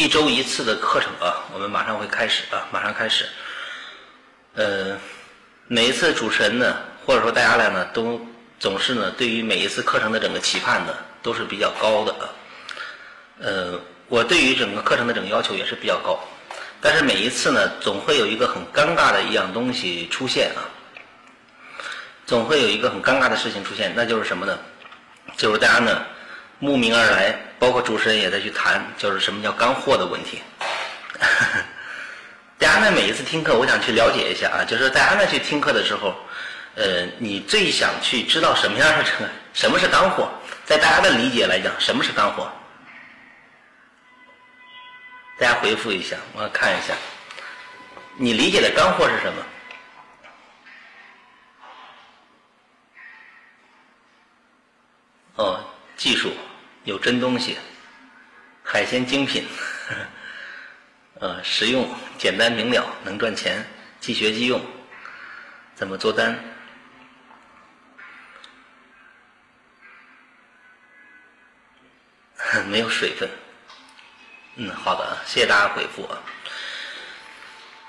一周一次的课程啊，我们马上会开始啊，马上开始。呃，每一次主持人呢，或者说大家来呢，都总是呢，对于每一次课程的整个期盼呢，都是比较高的啊。呃，我对于整个课程的整个要求也是比较高，但是每一次呢，总会有一个很尴尬的一样东西出现啊，总会有一个很尴尬的事情出现，那就是什么呢？就是大家呢。慕名而来，包括主持人也在去谈，就是什么叫干货的问题。大家呢每一次听课，我想去了解一下啊，就是大家呢去听课的时候，呃，你最想去知道什么样的这 个什么是干货？在大家的理解来讲，什么是干货？大家回复一下，我看一下，你理解的干货是什么？哦，技术。有真东西，海鲜精品，呃，实用、简单明了，能赚钱，即学即用。怎么做单？没有水分。嗯，好的，谢谢大家回复啊。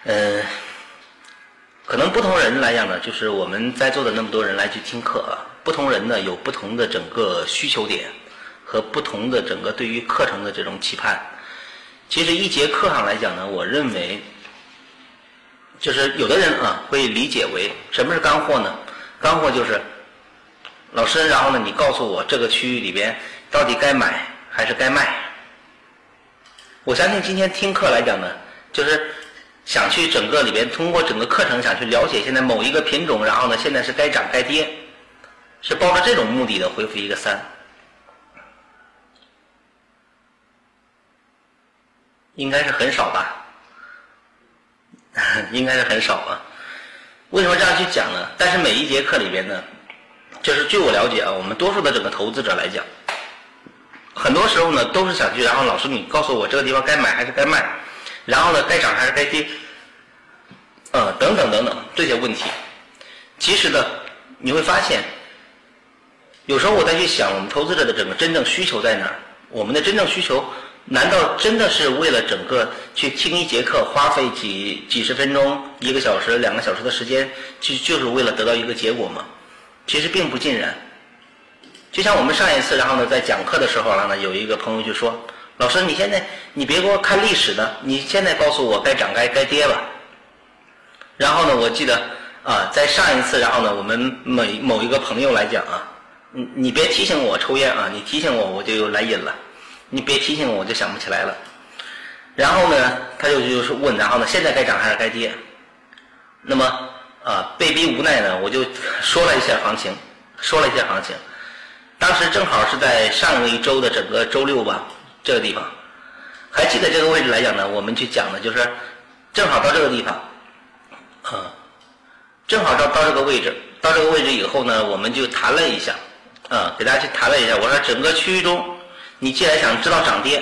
嗯，可能不同人来讲呢，就是我们在座的那么多人来去听课啊，不同人呢有不同的整个需求点。和不同的整个对于课程的这种期盼，其实一节课上来讲呢，我认为，就是有的人啊会理解为什么是干货呢？干货就是老师，然后呢你告诉我这个区域里边到底该买还是该卖？我相信今天听课来讲呢，就是想去整个里边通过整个课程想去了解现在某一个品种，然后呢现在是该涨该跌，是抱着这种目的的回复一个三。应该是很少吧，应该是很少啊。为什么这样去讲呢？但是每一节课里边呢，就是据我了解啊，我们多数的整个投资者来讲，很多时候呢都是想去，然后老师你告诉我这个地方该买还是该卖，然后呢该涨还是该跌，呃等等等等这些问题。其实呢，你会发现，有时候我再去想我们投资者的整个真正需求在哪儿，我们的真正需求。难道真的是为了整个去听一节课，花费几几十分钟、一个小时、两个小时的时间，就就是为了得到一个结果吗？其实并不尽然。就像我们上一次，然后呢，在讲课的时候，然后呢，有一个朋友就说：“老师，你现在你别给我看历史的，你现在告诉我该涨该该跌吧。”然后呢，我记得啊，在上一次，然后呢，我们某某一个朋友来讲啊，你你别提醒我抽烟啊，你提醒我我就来瘾了。你别提醒我，我就想不起来了。然后呢，他就就是问，然后呢，现在该涨还是该跌？那么啊，被逼无奈呢，我就 说了一下行情，说了一下行情。当时正好是在上一周的整个周六吧，这个地方，还记得这个位置来讲呢，我们去讲的就是正好到这个地方，啊，正好到到这个位置，到这个位置以后呢，我们就谈了一下，啊，给大家去谈了一下，我说整个区域中。你既然想知道涨跌，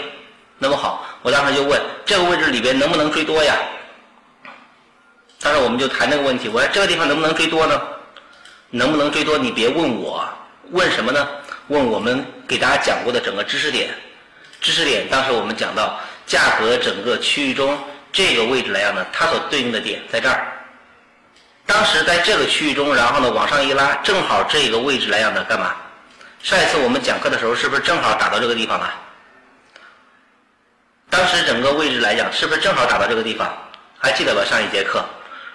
那么好，我当时就问这个位置里边能不能追多呀？当时我们就谈这个问题，我说这个地方能不能追多呢？能不能追多？你别问我，问什么呢？问我们给大家讲过的整个知识点。知识点当时我们讲到价格整个区域中这个位置来讲呢，它所对应的点在这儿。当时在这个区域中，然后呢往上一拉，正好这个位置来讲呢干嘛？上一次我们讲课的时候，是不是正好打到这个地方了？当时整个位置来讲，是不是正好打到这个地方？还记得吧？上一节课，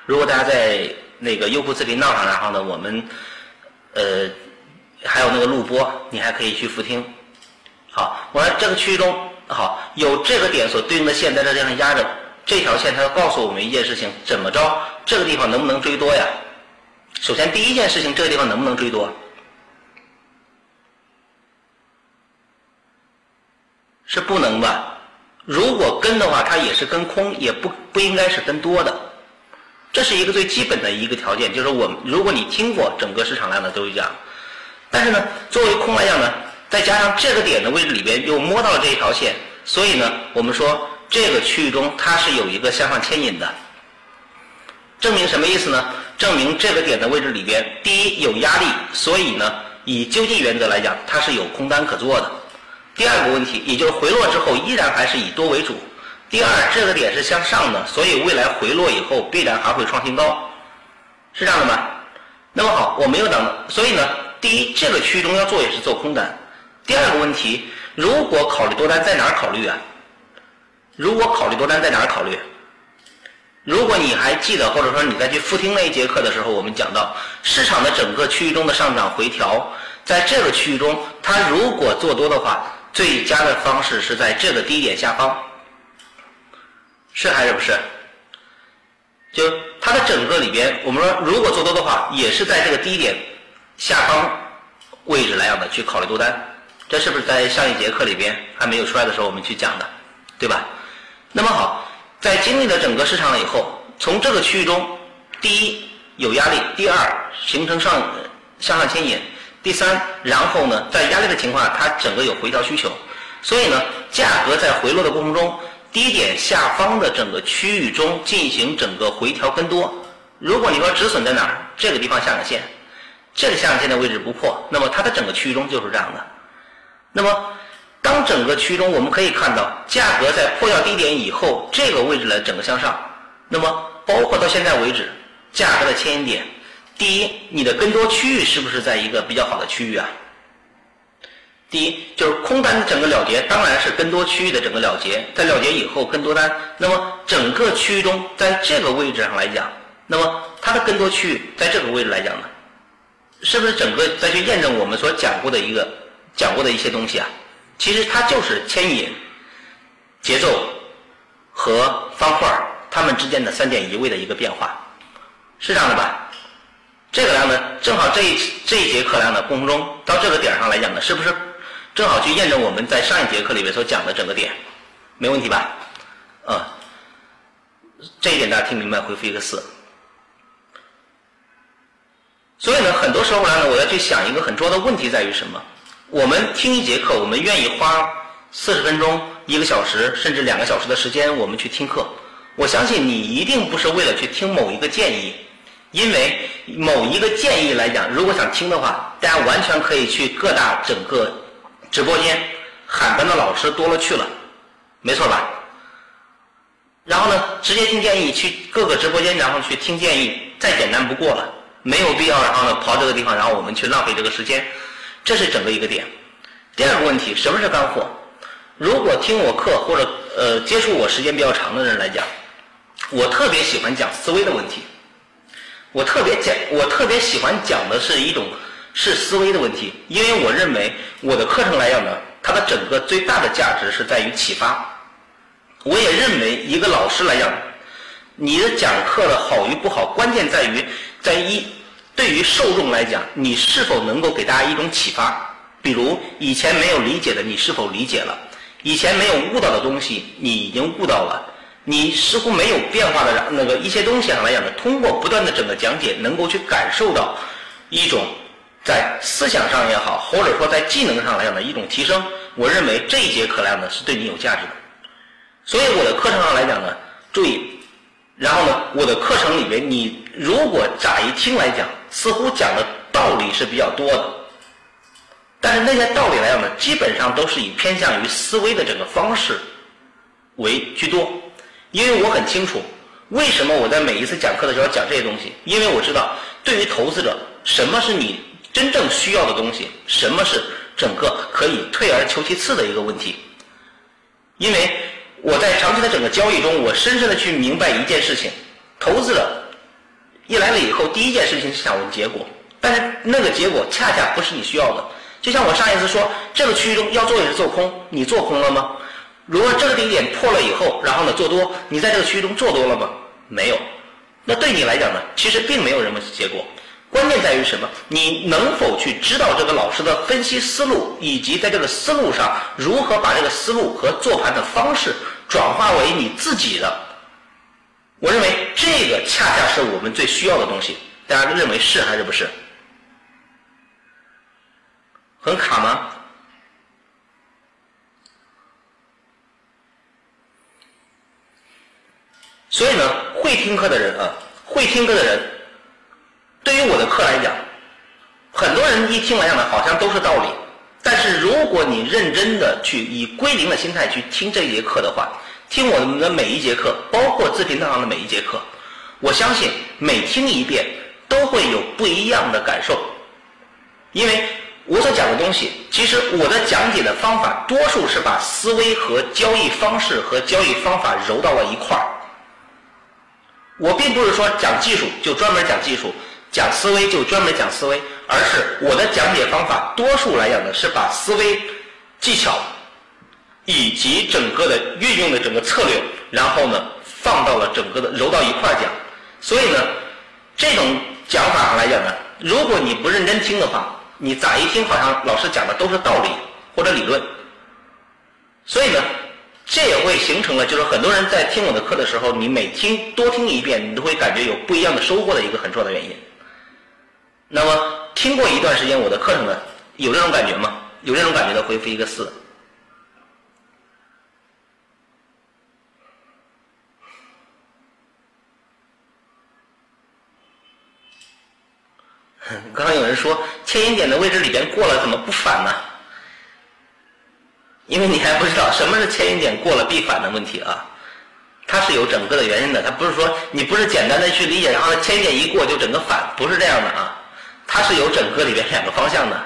如果大家在那个优酷视频闹上，然后呢，我们呃还有那个录播，你还可以去复听。好，我说这个区域中，好有这个点所对应的线在这地方压着，这条线它要告诉我们一件事情：怎么着？这个地方能不能追多呀？首先第一件事情，这个地方能不能追多？是不能吧？如果跟的话，它也是跟空，也不不应该是跟多的。这是一个最基本的一个条件，就是我如果你听过整个市场量的都是这样。但是呢，作为空来讲呢，再加上这个点的位置里边又摸到了这一条线，所以呢，我们说这个区域中它是有一个向上牵引的。证明什么意思呢？证明这个点的位置里边，第一有压力，所以呢，以就近原则来讲，它是有空单可做的。第二个问题，也就是回落之后依然还是以多为主，第二，这个点是向上的，所以未来回落以后必然还会创新高，是这样的吗？那么好，我没有等，所以呢，第一，这个区域中要做也是做空单。第二个问题，如果考虑多单，在哪儿考虑啊？如果考虑多单，在哪儿考虑？如果你还记得，或者说你再去复听那一节课的时候，我们讲到市场的整个区域中的上涨回调，在这个区域中，它如果做多的话，最佳的方式是在这个低点下方，是还是不是？就它的整个里边，我们说如果做多的话，也是在这个低点下方位置来样的去考虑多单，这是不是在上一节课里边还没有出来的时候我们去讲的，对吧？那么好。在经历了整个市场了以后，从这个区域中，第一有压力，第二形成上向上牵引，第三，然后呢，在压力的情况下，它整个有回调需求，所以呢，价格在回落的过程中，低点下方的整个区域中进行整个回调跟多。如果你说止损在哪儿，这个地方下影线，这个下影线的位置不破，那么它的整个区域中就是这样的。那么。当整个区域中，我们可以看到价格在破掉低点以后，这个位置来整个向上。那么，包括到现在为止，价格的牵引点，第一，你的跟多区域是不是在一个比较好的区域啊？第一，就是空单的整个了结，当然是跟多区域的整个了结，在了结以后跟多单。那么，整个区域中，在这个位置上来讲，那么它的跟多区域在这个位置来讲呢，是不是整个再去验证我们所讲过的一个讲过的一些东西啊？其实它就是牵引、节奏和方块它们之间的三点一位的一个变化，是这样的吧？这个量呢，正好这一这一节课量呢过程中，到这个点上来讲呢，是不是正好去验证我们在上一节课里面所讲的整个点？没问题吧？嗯，这一点大家听明白，回复一个四。所以呢，很多时候来呢，我要去想一个很重要的问题在于什么？我们听一节课，我们愿意花四十分钟、一个小时，甚至两个小时的时间，我们去听课。我相信你一定不是为了去听某一个建议，因为某一个建议来讲，如果想听的话，大家完全可以去各大整个直播间喊班的老师多了去了，没错吧？然后呢，直接听建议，去各个直播间，然后去听建议，再简单不过了，没有必要，然后呢跑这个地方，然后我们去浪费这个时间。这是整个一个点。第二个问题，什么是干货？如果听我课或者呃接触我时间比较长的人来讲，我特别喜欢讲思维的问题。我特别讲，我特别喜欢讲的是一种是思维的问题，因为我认为我的课程来讲呢，它的整个最大的价值是在于启发。我也认为一个老师来讲，你的讲课的好与不好，关键在于在一。对于受众来讲，你是否能够给大家一种启发？比如以前没有理解的，你是否理解了？以前没有悟到的东西，你已经悟到了。你似乎没有变化的那个一些东西上来讲呢，通过不断的整个讲解，能够去感受到一种在思想上也好，或者说在技能上来讲的一种提升。我认为这一节课来讲呢，是对你有价值的。所以我的课程上来讲呢，注意。然后呢，我的课程里面，你如果乍一听来讲，似乎讲的道理是比较多的，但是那些道理来讲呢，基本上都是以偏向于思维的整个方式为居多。因为我很清楚，为什么我在每一次讲课的时候讲这些东西，因为我知道，对于投资者，什么是你真正需要的东西，什么是整个可以退而求其次的一个问题，因为。我在长期的整个交易中，我深深的去明白一件事情：投资者一来了以后，第一件事情是想问结果，但是那个结果恰恰不是你需要的。就像我上一次说，这个区域中要做也是做空，你做空了吗？如果这个低点破了以后，然后呢做多，你在这个区域中做多了吗？没有。那对你来讲呢，其实并没有什么结果。关键在于什么？你能否去知道这个老师的分析思路，以及在这个思路上如何把这个思路和做盘的方式。转化为你自己的，我认为这个恰恰是我们最需要的东西。大家认为是还是不是？很卡吗？所以呢，会听课的人啊，会听课的人，对于我的课来讲，很多人一听来讲呢，好像都是道理。但是如果你认真的去以归零的心态去听这一节课的话，听我们的每一节课，包括自频道上的每一节课，我相信每听一遍都会有不一样的感受，因为我所讲的东西，其实我的讲解的方法，多数是把思维和交易方式和交易方法揉到了一块儿。我并不是说讲技术就专门讲技术，讲思维就专门讲思维，而是我的讲解方法多数来讲呢是把思维技巧以及整个的运用的整个策略，然后呢放到了整个的揉到一块儿讲。所以呢，这种讲法上来讲呢，如果你不认真听的话，你咋一听好像老师讲的都是道理或者理论。所以呢。这也会形成了，就是很多人在听我的课的时候，你每听多听一遍，你都会感觉有不一样的收获的一个很重要的原因。那么听过一段时间我的课程的，有这种感觉吗？有这种感觉的回复一个四。刚刚有人说牵引点的位置里边过了，怎么不反呢？因为你还不知道什么是牵引点过了必反的问题啊，它是有整个的原因的，它不是说你不是简单的去理解，然后牵引点一过就整个反，不是这样的啊，它是有整个里边两个方向的，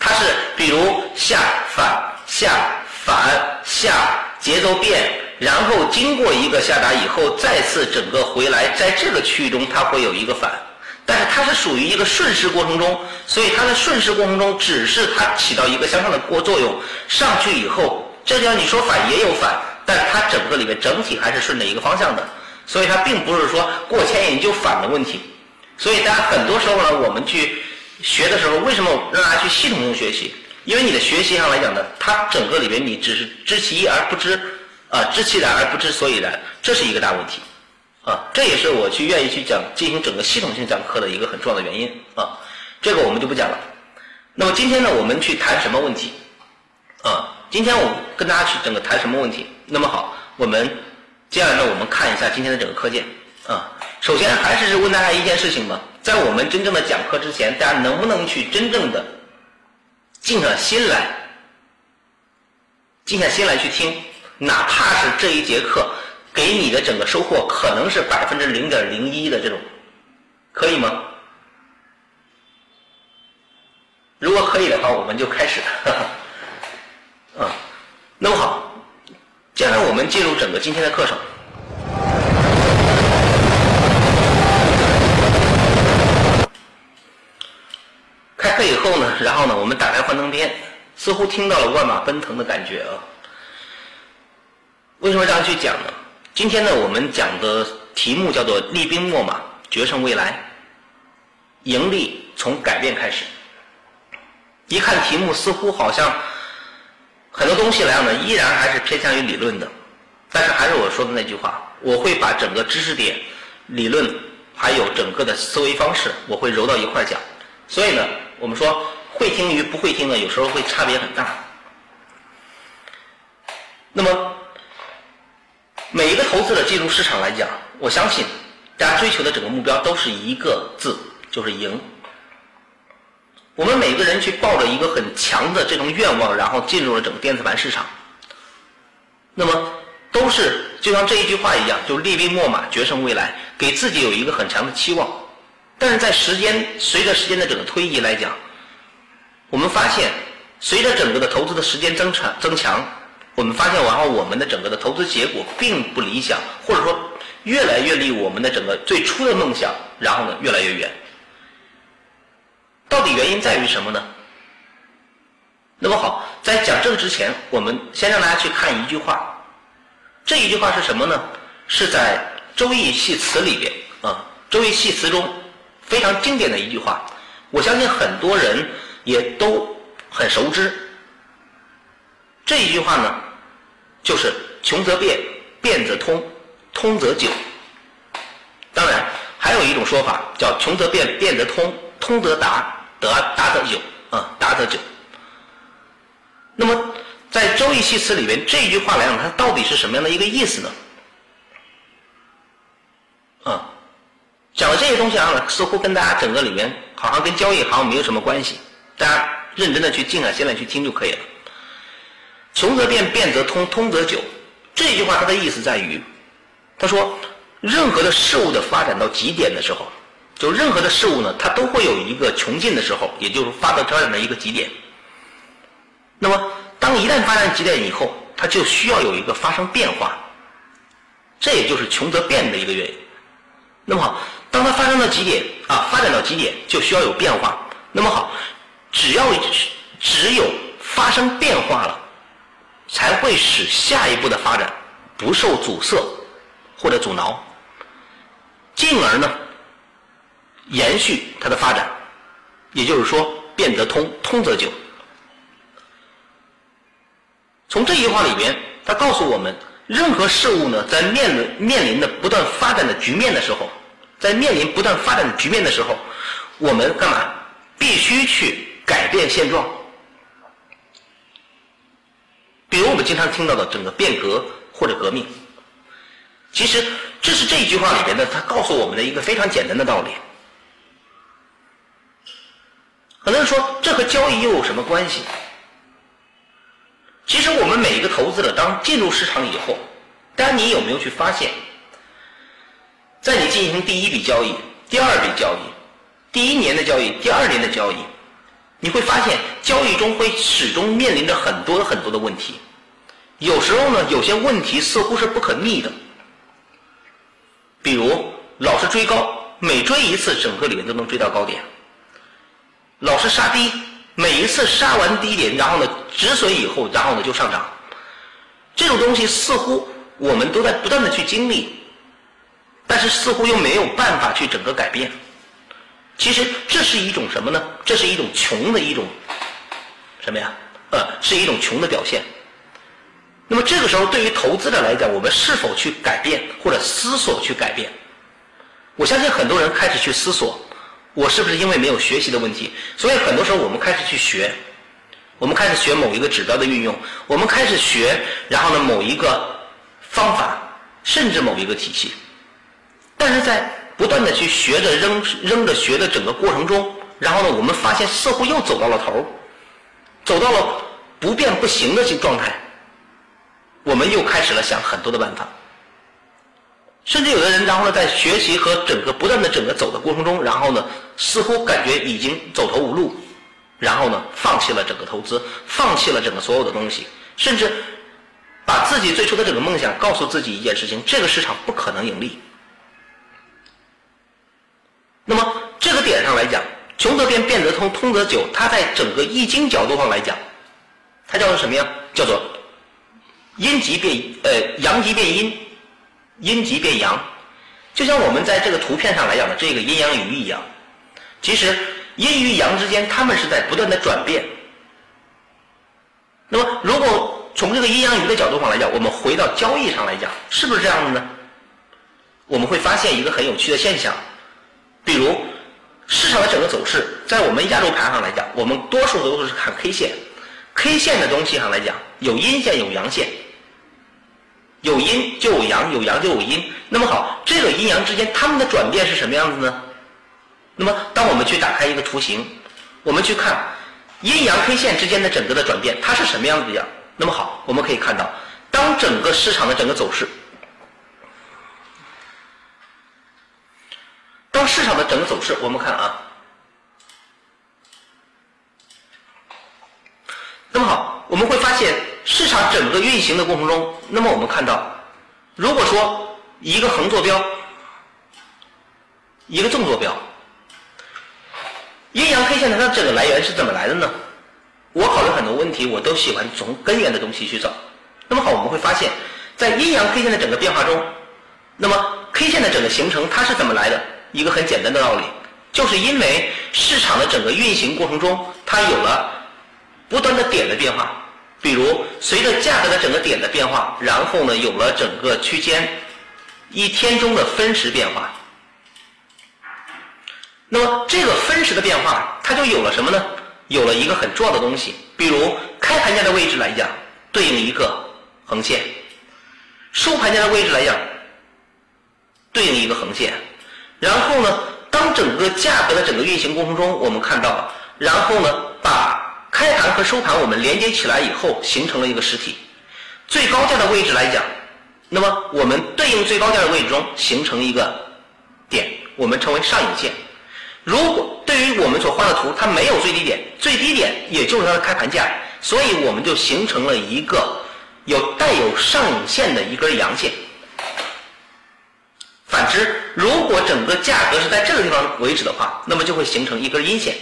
它是比如下反下反下节奏变，然后经过一个下达以后，再次整个回来，在这个区域中它会有一个反。但是它是属于一个顺势过程中，所以它的顺势过程中只是它起到一个向上的过作用，上去以后，这地方你说反也有反，但它整个里面整体还是顺着一个方向的，所以它并不是说过牵引就反的问题。所以大家很多时候呢，我们去学的时候，为什么让大家去系统性学习？因为你的学习上来讲呢，它整个里面你只是知其一而不知，啊，知其然而不知所以然，这是一个大问题。啊，这也是我去愿意去讲进行整个系统性讲课的一个很重要的原因啊。这个我们就不讲了。那么今天呢，我们去谈什么问题？啊，今天我跟大家去整个谈什么问题？那么好，我们接下来呢，我们看一下今天的整个课件啊。首先还是问大家一件事情吧，在我们真正的讲课之前，大家能不能去真正的静下心来，静下心来去听，哪怕是这一节课。给你的整个收获可能是百分之零点零一的这种，可以吗？如果可以的话，我们就开始。啊，那么好，接下来我们进入整个今天的课程。开课以后呢，然后呢，我们打开幻灯片，似乎听到了万马奔腾的感觉啊。为什么这样去讲呢？今天呢，我们讲的题目叫做“厉兵秣马，决胜未来”。盈利从改变开始。一看题目，似乎好像很多东西来讲呢，依然还是偏向于理论的。但是还是我说的那句话，我会把整个知识点、理论还有整个的思维方式，我会揉到一块讲。所以呢，我们说会听与不会听呢，有时候会差别很大。那么。每一个投资者进入市场来讲，我相信大家追求的整个目标都是一个字，就是赢。我们每个人去抱着一个很强的这种愿望，然后进入了整个电子盘市场，那么都是就像这一句话一样，就厉兵秣马，决胜未来，给自己有一个很强的期望。但是在时间随着时间的整个推移来讲，我们发现随着整个的投资的时间增长增强。我们发现，然后我们的整个的投资结果并不理想，或者说越来越离我们的整个最初的梦想，然后呢越来越远。到底原因在于什么呢？那么好，在讲这个之前，我们先让大家去看一句话。这一句话是什么呢？是在《周易系辞》里边啊，《周易系辞》中非常经典的一句话，我相信很多人也都很熟知。这一句话呢？就是穷则变，变则通，通则久。当然，还有一种说法叫穷则变，变则通，通则达，得达则久，啊，达则久。那么，在《周易系辞》里面，这句话来讲，它到底是什么样的一个意思呢？啊，讲的这些东西啊，似乎跟大家整个里面好像跟交易好像没有什么关系。大家认真的去静下心来去听就可以了。穷则变，变则通，通则久。这句话它的意思在于，他说，任何的事物的发展到极点的时候，就任何的事物呢，它都会有一个穷尽的时候，也就是发到发展的一个极点。那么，当一旦发展极点以后，它就需要有一个发生变化，这也就是穷则变的一个原因。那么好，当它发生到极点啊，发展到极点就需要有变化。那么好，只要只有发生变化了，才会使下一步的发展不受阻塞或者阻挠，进而呢延续它的发展。也就是说，变则通，通则久。从这句话里边，他告诉我们，任何事物呢，在面临面临的不断发展的局面的时候，在面临不断发展的局面的时候，我们干嘛？必须去改变现状。比如我们经常听到的整个变革或者革命，其实这是这一句话里边的，他告诉我们的一个非常简单的道理。很多人说，这和交易又有什么关系？其实我们每一个投资者，当进入市场以后，当你有没有去发现，在你进行第一笔交易、第二笔交易、第一年的交易、第二年的交易，你会发现交易中会始终面临着很多很多的问题。有时候呢，有些问题似乎是不可逆的，比如老是追高，每追一次，整个里面都能追到高点；老是杀低。每一次杀完低点，然后呢止损以后，然后呢就上涨。这种东西似乎我们都在不断的去经历，但是似乎又没有办法去整个改变。其实这是一种什么呢？这是一种穷的一种什么呀？呃，是一种穷的表现。那么这个时候，对于投资者来讲，我们是否去改变或者思索去改变？我相信很多人开始去思索。我是不是因为没有学习的问题，所以很多时候我们开始去学，我们开始学某一个指标的运用，我们开始学，然后呢某一个方法，甚至某一个体系，但是在不断的去学着扔扔着学的整个过程中，然后呢我们发现似乎又走到了头走到了不变不行的这状态，我们又开始了想很多的办法。甚至有的人，然后呢，在学习和整个不断的整个走的过程中，然后呢，似乎感觉已经走投无路，然后呢，放弃了整个投资，放弃了整个所有的东西，甚至把自己最初的整个梦想告诉自己一件事情：这个市场不可能盈利。那么这个点上来讲，穷则变，变则通，通则久。它在整个易经角度上来讲，它叫做什么呀？叫做阴极变呃阳极变阴。阴极变阳，就像我们在这个图片上来讲的这个阴阳鱼一样。其实阴与阳之间，它们是在不断的转变。那么，如果从这个阴阳鱼的角度上来讲，我们回到交易上来讲，是不是这样的呢？我们会发现一个很有趣的现象，比如市场的整个走势，在我们亚洲盘上来讲，我们多数都是看 K 线，K 线的东西上来讲，有阴线有阳线。有阴就有阳，有阳就有阴。那么好，这个阴阳之间它们的转变是什么样子呢？那么，当我们去打开一个图形，我们去看阴阳 K 线之间的整个的转变，它是什么样子呀？那么好，我们可以看到，当整个市场的整个走势，当市场的整个走势，我们看啊，那么好，我们会发现。市场整个运行的过程中，那么我们看到，如果说一个横坐标，一个纵坐标，阴阳 K 线它的它这个来源是怎么来的呢？我考虑很多问题，我都喜欢从根源的东西去找。那么好，我们会发现，在阴阳 K 线的整个变化中，那么 K 线的整个形成它是怎么来的？一个很简单的道理，就是因为市场的整个运行过程中，它有了不断的点的变化。比如，随着价格的整个点的变化，然后呢，有了整个区间一天中的分时变化。那么，这个分时的变化，它就有了什么呢？有了一个很重要的东西，比如开盘价的位置来讲，对应一个横线；收盘价的位置来讲，对应一个横线。然后呢，当整个价格的整个运行过程中，我们看到，然后呢，把开盘和收盘我们连接起来以后，形成了一个实体。最高价的位置来讲，那么我们对应最高价的位置中形成一个点，我们称为上影线。如果对于我们所画的图，它没有最低点，最低点也就是它的开盘价，所以我们就形成了一个有带有上影线的一根阳线。反之，如果整个价格是在这个地方为止的话，那么就会形成一根阴线。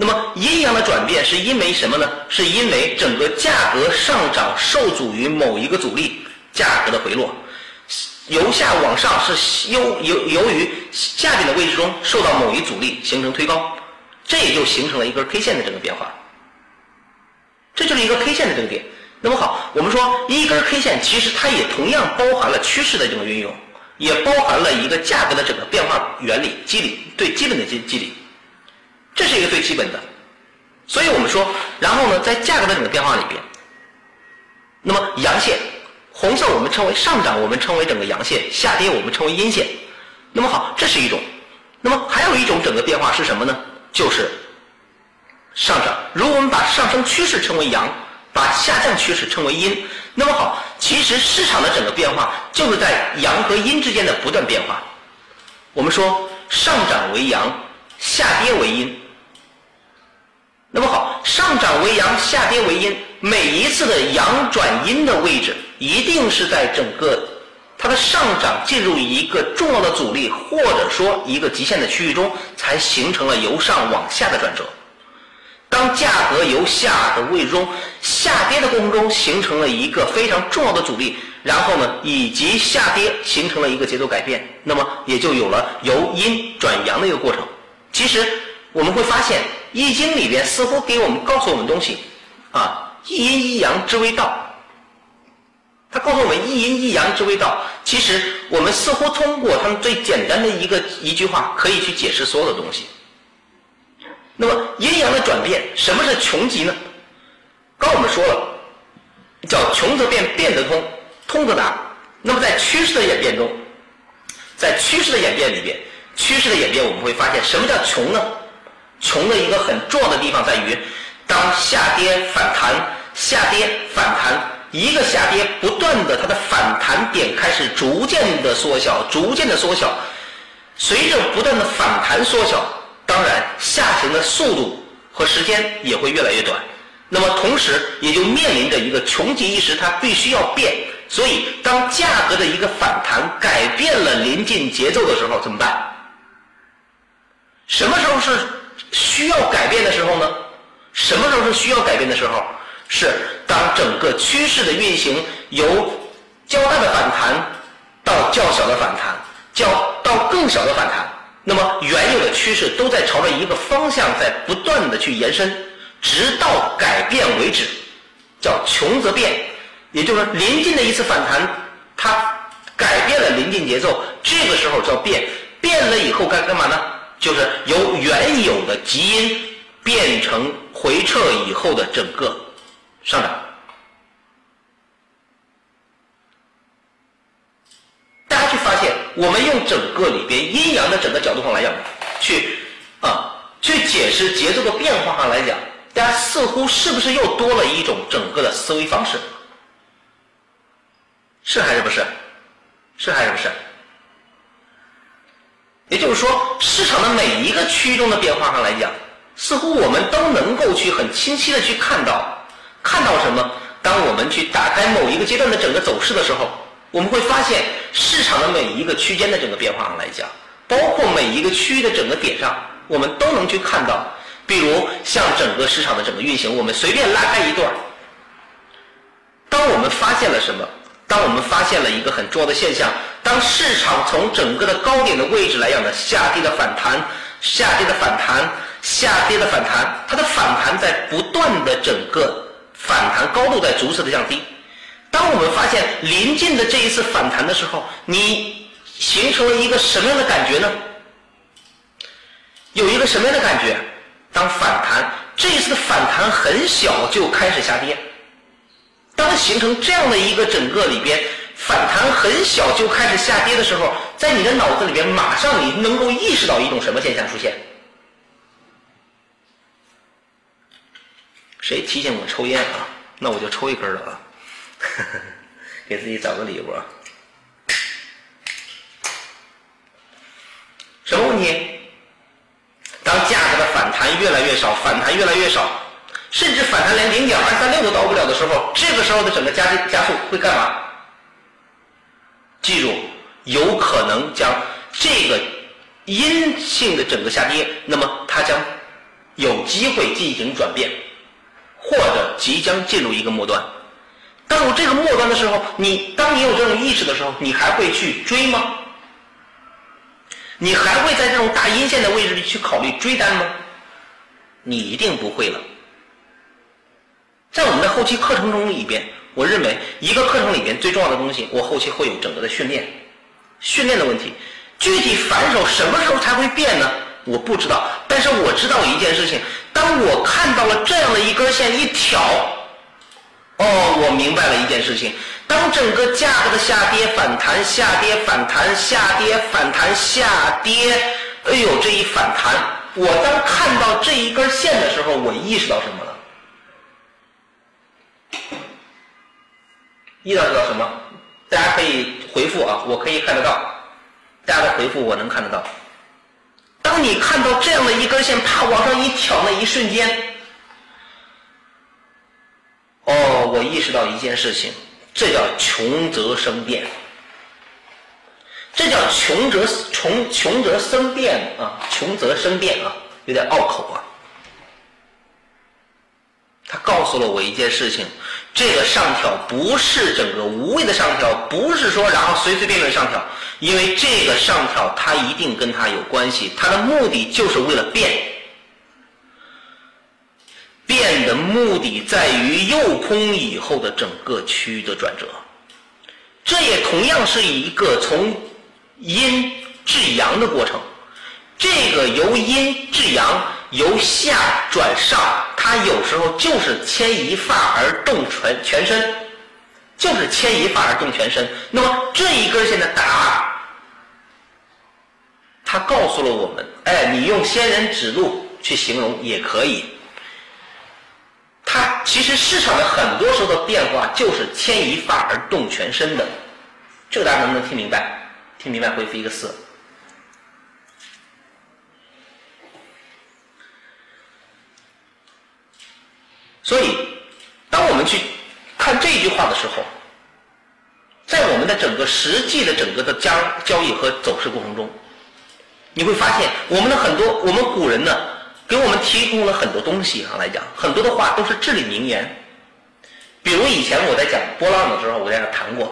那么阴阳的转变是因为什么呢？是因为整个价格上涨受阻于某一个阻力，价格的回落，由下往上是由由由于下边的位置中受到某一阻力形成推高，这也就形成了一根 K 线的整个变化。这就是一个 K 线的这个点。那么好，我们说一根 K 线其实它也同样包含了趋势的这个运用，也包含了一个价格的整个变化原理机理，对基本的机机理。这是一个最基本的，所以我们说，然后呢，在价格的整个变化里边，那么阳线，红色我们称为上涨，我们称为整个阳线；下跌我们称为阴线。那么好，这是一种。那么还有一种整个变化是什么呢？就是上涨。如果我们把上升趋势称为阳，把下降趋势称为阴，那么好，其实市场的整个变化就是在阳和阴之间的不断变化。我们说上涨为阳，下跌为阴。那么好，上涨为阳，下跌为阴。每一次的阳转阴的位置，一定是在整个它的上涨进入一个重要的阻力，或者说一个极限的区域中，才形成了由上往下的转折。当价格由下的位置中下跌的过程中，形成了一个非常重要的阻力，然后呢，以及下跌形成了一个节奏改变，那么也就有了由阴转阳的一个过程。其实我们会发现。易经里边似乎给我们告诉我们东西，啊，一阴一阳之谓道。他告诉我们一阴一阳之谓道。其实我们似乎通过他们最简单的一个一句话，可以去解释所有的东西。那么阴阳的转变，什么是穷极呢？刚我们说了，叫穷则变，变则通，通则达。那么在趋势的演变中，在趋势的演变里边，趋势的演变我们会发现，什么叫穷呢？穷的一个很重要的地方在于，当下跌反弹，下跌反弹，一个下跌不断的，它的反弹点开始逐渐的缩小，逐渐的缩小，随着不断的反弹缩小，当然下行的速度和时间也会越来越短。那么同时也就面临着一个穷极一时，它必须要变。所以当价格的一个反弹改变了临近节奏的时候，怎么办？什么时候是？需要改变的时候呢？什么时候是需要改变的时候？是当整个趋势的运行由较大的反弹到较小的反弹，较到更小的反弹，那么原有的趋势都在朝着一个方向在不断的去延伸，直到改变为止，叫穷则变。也就是说，临近的一次反弹，它改变了临近节奏，这个时候叫变。变了以后该干嘛呢？就是由原有的基因变成回撤以后的整个上涨。大家去发现，我们用整个里边阴阳的整个角度上来讲，去啊去解释节奏的变化上来讲，大家似乎是不是又多了一种整个的思维方式？是还是不是？是还是不是？也就是说，市场的每一个区域中的变化上来讲，似乎我们都能够去很清晰的去看到，看到什么？当我们去打开某一个阶段的整个走势的时候，我们会发现市场的每一个区间的整个变化上来讲，包括每一个区域的整个点上，我们都能去看到。比如像整个市场的整个运行，我们随便拉开一段，当我们发现了什么？当我们发现了一个很重要的现象，当市场从整个的高点的位置来讲呢，下跌的反弹，下跌的反弹，下跌的反弹，它的反弹在不断的整个反弹高度在逐次的降低。当我们发现临近的这一次反弹的时候，你形成了一个什么样的感觉呢？有一个什么样的感觉？当反弹这一次的反弹很小就开始下跌。形成这样的一个整个里边反弹很小就开始下跌的时候，在你的脑子里边马上你能够意识到一种什么现象出现？谁提醒我抽烟啊？那我就抽一根了啊！给自己找个理由啊。什么问题？当价格的反弹越来越少，反弹越来越少，甚至反弹连零点二三六都到不了的时候，这个时候的整个加加速会干嘛？记住，有可能将这个阴性的整个下跌，那么它将有机会进行转变，或者即将进入一个末端。当有这个末端的时候，你当你有这种意识的时候，你还会去追吗？你还会在这种大阴线的位置里去考虑追单吗？你一定不会了。在我们的后期课程中里边，我认为一个课程里边最重要的东西，我后期会有整个的训练，训练的问题。具体反手什么时候才会变呢？我不知道，但是我知道一件事情：当我看到了这样的一根线一挑，哦，我明白了一件事情。当整个价格的下跌、反弹、下跌、反弹、下跌、反弹、下跌，哎呦，这一反弹，我当看到这一根线的时候，我意识到什么？意识到什么？大家可以回复啊，我可以看得到，大家的回复我能看得到。当你看到这样的一根线，啪往上一挑那一瞬间，哦，我意识到一件事情。这叫穷则生变，这叫穷则穷穷则生变啊，穷则生变啊，有点拗口啊。他告诉了我一件事情：这个上挑不是整个无谓的上挑，不是说然后随随便便上挑，因为这个上挑它一定跟它有关系，它的目的就是为了变。变的目的在于诱空以后的整个区域的转折，这也同样是一个从阴至阳的过程。这个由阴至阳，由下转上，它有时候就是牵一发而动全全身，就是牵一发而动全身。那么这一根线的打，它告诉了我们，哎，你用仙人指路去形容也可以。它其实市场的很多时候的变化就是牵一发而动全身的，这个大家能不能听明白？听明白回复一个四。所以，当我们去看这句话的时候，在我们的整个实际的整个的交交易和走势过程中，你会发现我们的很多我们古人呢。给我们提供了很多东西啊，来讲很多的话都是至理名言。比如以前我在讲波浪的时候，我在那谈过，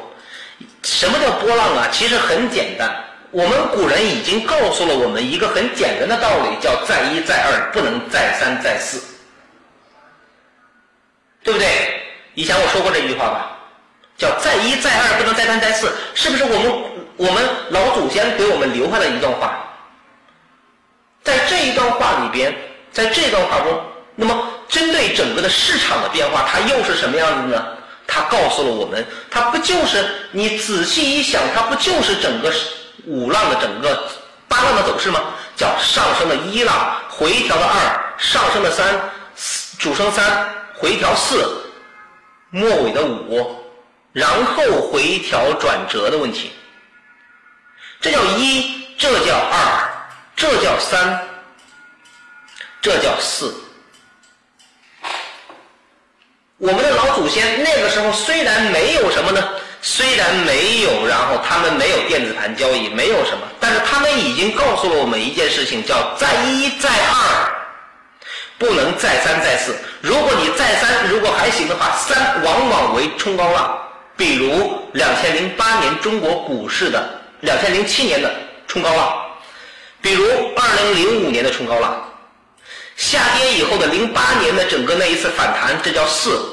什么叫波浪啊？其实很简单，我们古人已经告诉了我们一个很简单的道理，叫再一再二不能再三再四，对不对？以前我说过这句话吧，叫再一再二不能再三再四，是不是我们我们老祖先给我们留下的一段话？在这一段话里边，在这段话中，那么针对整个的市场的变化，它又是什么样子呢？它告诉了我们，它不就是你仔细一想，它不就是整个五浪的整个八浪的走势吗？叫上升的一浪，回调的二，上升的三，主升三，回调四，末尾的五，然后回调转折的问题。这叫一，这叫二。这叫三，这叫四。我们的老祖先那个时候虽然没有什么呢，虽然没有，然后他们没有电子盘交易，没有什么，但是他们已经告诉了我们一件事情，叫再一再二，不能再三再四。如果你再三，如果还行的话，三往往为冲高浪。比如两千零八年中国股市的两千零七年的冲高浪。比如二零零五年的冲高浪，下跌以后的零八年的整个那一次反弹，这叫四。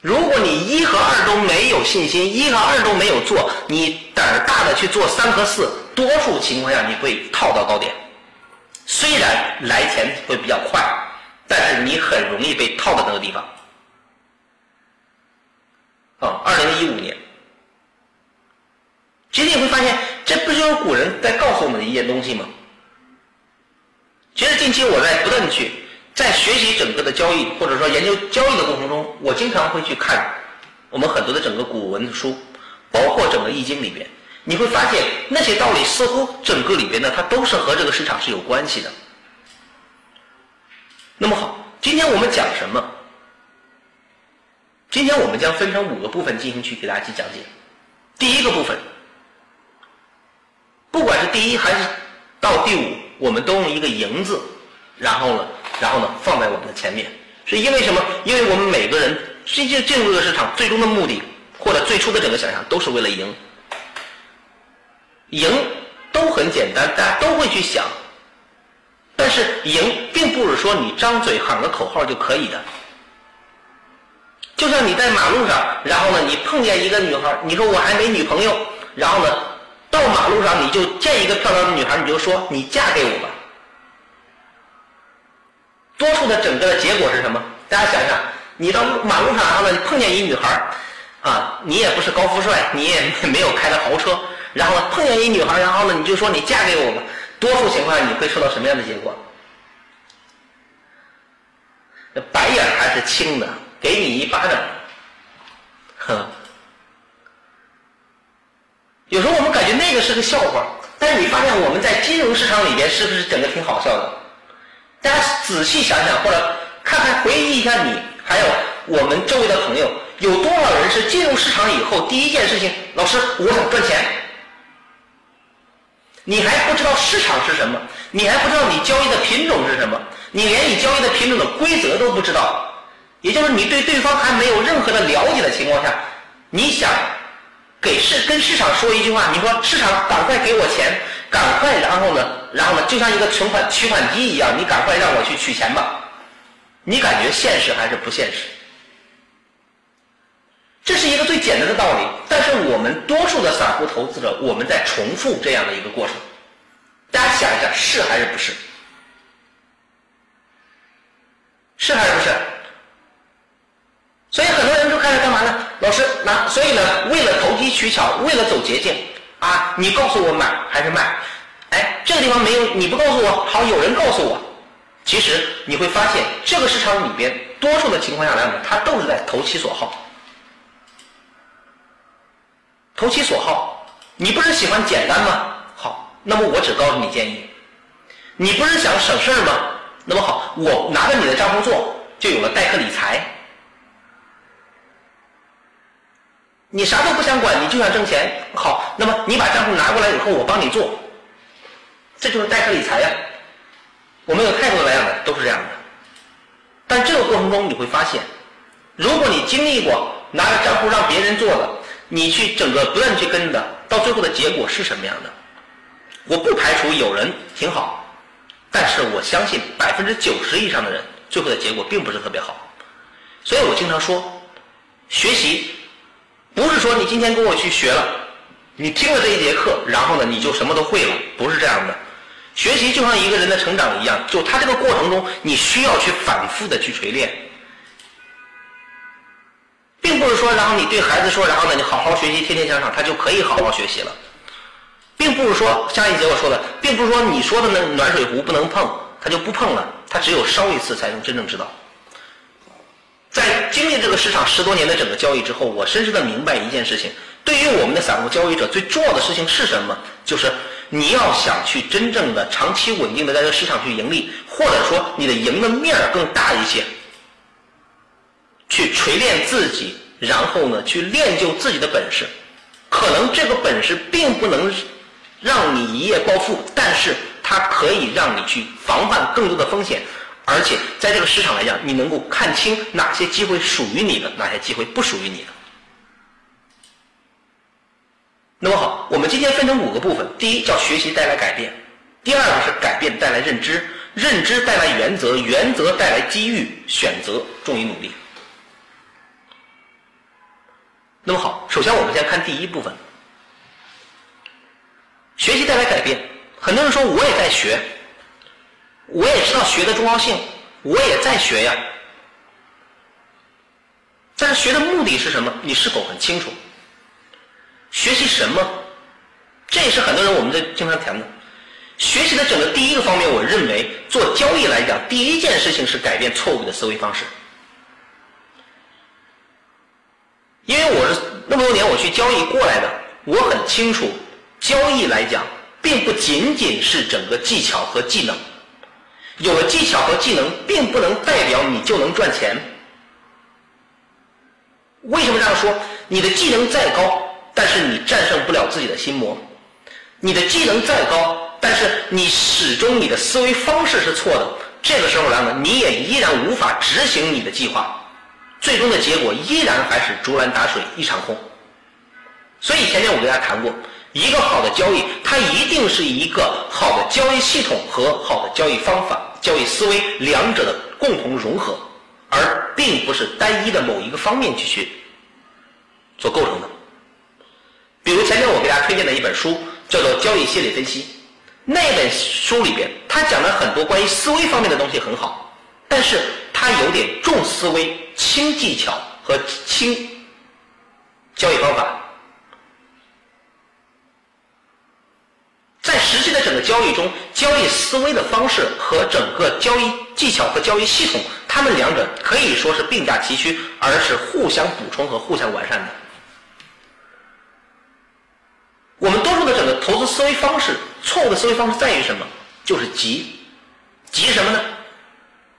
如果你一和二都没有信心，一和二都没有做，你胆儿大的去做三和四，多数情况下你会套到高点。虽然来钱会比较快，但是你很容易被套到那个地方。啊，二零一五年。其实你会发现，这不就是古人在告诉我们的一件东西吗？其实近期我在不断的去在学习整个的交易，或者说研究交易的过程中，我经常会去看我们很多的整个古文书，包括整个易经里边，你会发现那些道理似乎整个里边呢，它都是和这个市场是有关系的。那么好，今天我们讲什么？今天我们将分成五个部分进行去给大家去讲解。第一个部分，不管是第一还是到第五，我们都用一个“赢”字，然后呢，然后呢放在我们的前面，是因为什么？因为我们每个人进进进入这个市场，最终的目的或者最初的整个想象都是为了赢。赢都很简单，大家都会去想，但是赢并不是说你张嘴喊个口号就可以的。就像你在马路上，然后呢，你碰见一个女孩，你说我还没女朋友，然后呢，到马路上你就见一个漂亮的女孩，你就说你嫁给我吧。多数的整个的结果是什么？大家想想，你到马路上，然后呢，你碰见一女孩，啊，你也不是高富帅，你也没有开的豪车，然后呢，碰见一女孩，然后呢，你就说你嫁给我吧。多数情况下，你会受到什么样的结果？白眼还是青的。给你一巴掌，哼！有时候我们感觉那个是个笑话，但是你发现我们在金融市场里边是不是整个挺好笑的？大家仔细想想，或者看看回忆一下你，还有我们周围的朋友，有多少人是进入市场以后第一件事情，老师我想赚钱，你还不知道市场是什么，你还不知道你交易的品种是什么，你连你交易的品种的规则都不知道。也就是你对对方还没有任何的了解的情况下，你想给市跟市场说一句话，你说市场赶快给我钱，赶快，然后呢，然后呢，就像一个存款取款机一样，你赶快让我去取钱吧。你感觉现实还是不现实？这是一个最简单的道理，但是我们多数的散户投资者，我们在重复这样的一个过程。大家想一下，是还是不是？是还是不是？所以很多人就开始干嘛呢？老师，那所以呢，为了投机取巧，为了走捷径啊，你告诉我买还是卖？哎，这个地方没有，你不告诉我，好，有人告诉我。其实你会发现，这个市场里边多数的情况下来讲，它都是在投其所好。投其所好，你不是喜欢简单吗？好，那么我只告诉你建议。你不是想省事儿吗？那么好，我拿着你的账户做，就有了代客理财。你啥都不想管，你就想挣钱。好，那么你把账户拿过来以后，我帮你做，这就是代客理财呀。我们有太多的来讲的都是这样的。但这个过程中你会发现，如果你经历过拿着账户让别人做的，你去整个不断去跟的，到最后的结果是什么样的？我不排除有人挺好，但是我相信百分之九十以上的人最后的结果并不是特别好。所以我经常说，学习。不是说你今天跟我去学了，你听了这一节课，然后呢你就什么都会了，不是这样的。学习就像一个人的成长一样，就他这个过程中，你需要去反复的去锤炼，并不是说，然后你对孩子说，然后呢你好好学习，天天向上，他就可以好好学习了，并不是说下一节我说的，并不是说你说的那暖水壶不能碰，他就不碰了，他只有烧一次才能真正知道。在经历这个市场十多年的整个交易之后，我深深的明白一件事情：对于我们的散户交易者，最重要的事情是什么？就是你要想去真正的长期稳定的在这个市场去盈利，或者说你的赢的面儿更大一些，去锤炼自己，然后呢去练就自己的本事。可能这个本事并不能让你一夜暴富，但是它可以让你去防范更多的风险。而且在这个市场来讲，你能够看清哪些机会属于你的，哪些机会不属于你的。那么好，我们今天分成五个部分：第一叫学习带来改变；第二个是改变带来认知，认知带来原则，原则带来机遇，选择重于努力。那么好，首先我们先看第一部分，学习带来改变。很多人说我也在学。我也知道学的重要性，我也在学呀。但是学的目的是什么？你是否很清楚？学习什么？这也是很多人我们在经常谈的。学习的整个第一个方面，我认为做交易来讲，第一件事情是改变错误的思维方式。因为我是那么多年我去交易过来的，我很清楚，交易来讲，并不仅仅是整个技巧和技能。有了技巧和技能，并不能代表你就能赚钱。为什么这样说？你的技能再高，但是你战胜不了自己的心魔；你的技能再高，但是你始终你的思维方式是错的。这个时候来呢，你也依然无法执行你的计划，最终的结果依然还是竹篮打水一场空。所以前面我跟大家谈过，一个好的交易，它一定是一个好的交易系统和好的交易方法。交易思维两者的共同融合，而并不是单一的某一个方面去去所构成的。比如前面我给大家推荐的一本书叫做《交易心理分析》，那本书里边它讲了很多关于思维方面的东西很好，但是它有点重思维轻技巧和轻交易方法。在实际的整个交易中，交易思维的方式和整个交易技巧和交易系统，它们两者可以说是并驾齐驱，而是互相补充和互相完善的。我们多数的整个投资思维方式，错误的思维方式在于什么？就是急，急什么呢？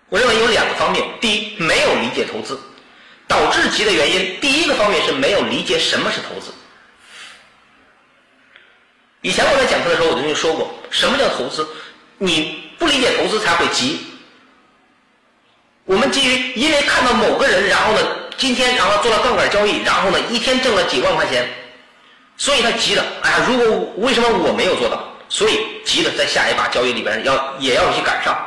我认为有两个方面：第一，没有理解投资，导致急的原因。第一个方面是没有理解什么是投资。以前我在讲课的时候，我就跟你说过，什么叫投资？你不理解投资才会急。我们基于因为看到某个人，然后呢，今天然后做了杠杆交易，然后呢，一天挣了几万块钱，所以他急了，哎呀，如果为什么我没有做到？所以急了在下一把交易里边要也要去赶上。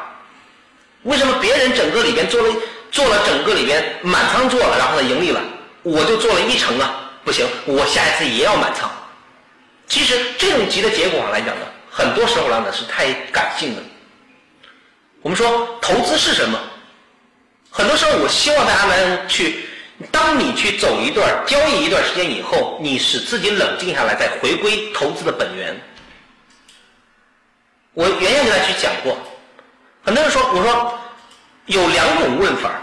为什么别人整个里边做了做了整个里边满仓做了，然后呢盈利了，我就做了一成啊？不行，我下一次也要满仓。其实这种急的结果上来讲呢，很多时候呢是太感性的。我们说投资是什么？很多时候我希望大家能去，当你去走一段交易一段时间以后，你使自己冷静下来，再回归投资的本源。我原先跟大家去讲过，很多人说，我说有两种问法。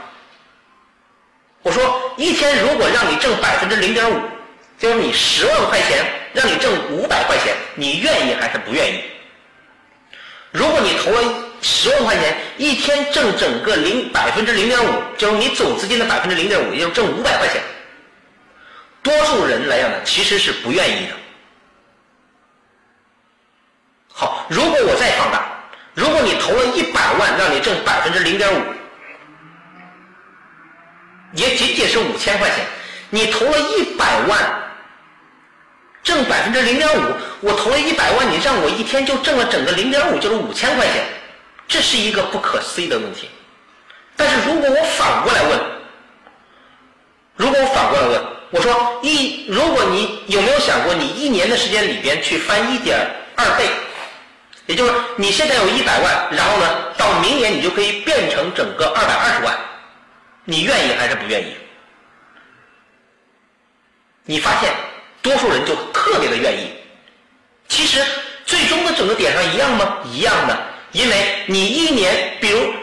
我说一天如果让你挣百分之零点五。就是你十万块钱让你挣五百块钱，你愿意还是不愿意？如果你投了十万块钱，一天挣整个零百分之零点五，就是你总资金的百分之零点五，也就挣五百块钱。多数人来讲呢，其实是不愿意的。好，如果我再放大，如果你投了一百万让你挣百分之零点五，也仅仅是五千块钱，你投了一百万。挣百分之零点五，我投了一百万，你让我一天就挣了整个零点五，就是五千块钱，这是一个不可思议的问题。但是如果我反过来问，如果我反过来问，我说一，如果你有没有想过，你一年的时间里边去翻一点二倍，也就是你现在有一百万，然后呢，到明年你就可以变成整个二百二十万，你愿意还是不愿意？你发现？多数人就特别的愿意，其实最终的整个点上一样吗？一样的，因为你一年，比如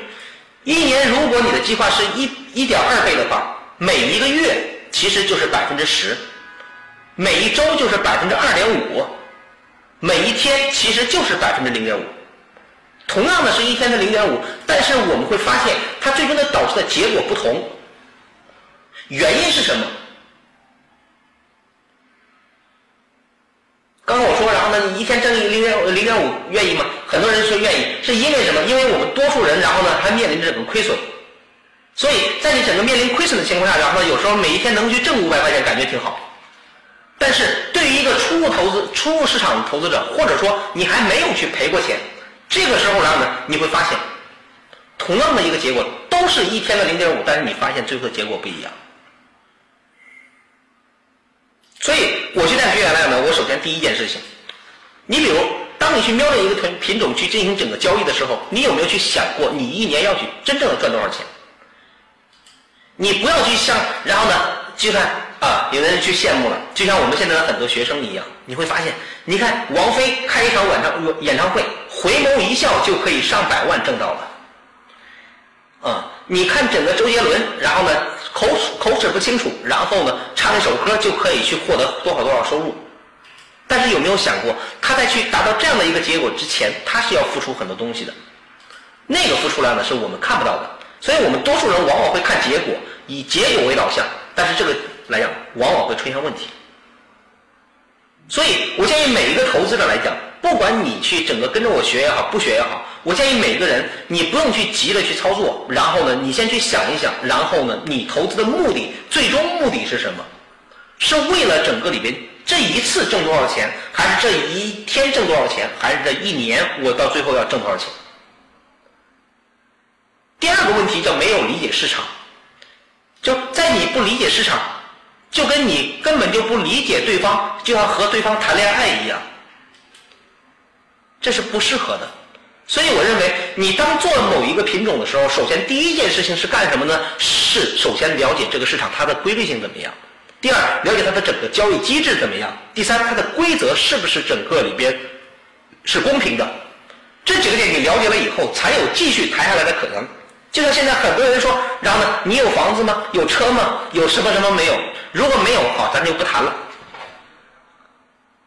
一年，如果你的计划是一一点二倍的话，每一个月其实就是百分之十，每一周就是百分之二点五，每一天其实就是百分之零点五。同样的是一天的零点五，但是我们会发现它最终的导致的结果不同，原因是什么？刚刚我说，然后呢，你一天挣零点零点五，愿意吗？很多人说愿意，是因为什么？因为我们多数人，然后呢，还面临着这个亏损，所以在你整个面临亏损的情况下，然后呢，有时候每一天能去挣五百块钱，感觉挺好。但是对于一个初入投资、初入市场的投资者，或者说你还没有去赔过钱，这个时候然后呢，你会发现，同样的一个结果，都是一天的零点五，但是你发现最后的结果不一样。所以，我去带学员来呢，我首先第一件事情，你比如，当你去瞄准一个品品种去进行整个交易的时候，你有没有去想过，你一年要去真正的赚多少钱？你不要去想，然后呢，就算啊，有的人去羡慕了，就像我们现在的很多学生一样，你会发现，你看王菲开一场晚唱演唱会，回眸一笑就可以上百万挣到了，啊，你看整个周杰伦，然后呢口口齿不清楚，然后呢唱一首歌就可以去获得多少多少收入。但是有没有想过，他在去达到这样的一个结果之前，他是要付出很多东西的。那个付出量呢，是我们看不到的。所以我们多数人往往会看结果，以结果为导向，但是这个来讲，往往会出现问题。所以我建议每一个投资者来讲，不管你去整个跟着我学也好，不学也好，我建议每个人，你不用去急着去操作，然后呢，你先去想一想，然后呢，你投资的目的，最终目的是什么？是为了整个里边这一次挣多少钱，还是这一天挣多少钱，还是这一年我到最后要挣多少钱？第二个问题叫没有理解市场，就在你不理解市场。就跟你根本就不理解对方，就像和对方谈恋爱一样，这是不适合的。所以我认为，你当做某一个品种的时候，首先第一件事情是干什么呢？是首先了解这个市场它的规律性怎么样；第二，了解它的整个交易机制怎么样；第三，它的规则是不是整个里边是公平的。这几个点你了解了以后，才有继续谈下来的可能。就像现在很多人说，然后呢，你有房子吗？有车吗？有什么什么没有？如果没有，好，咱就不谈了。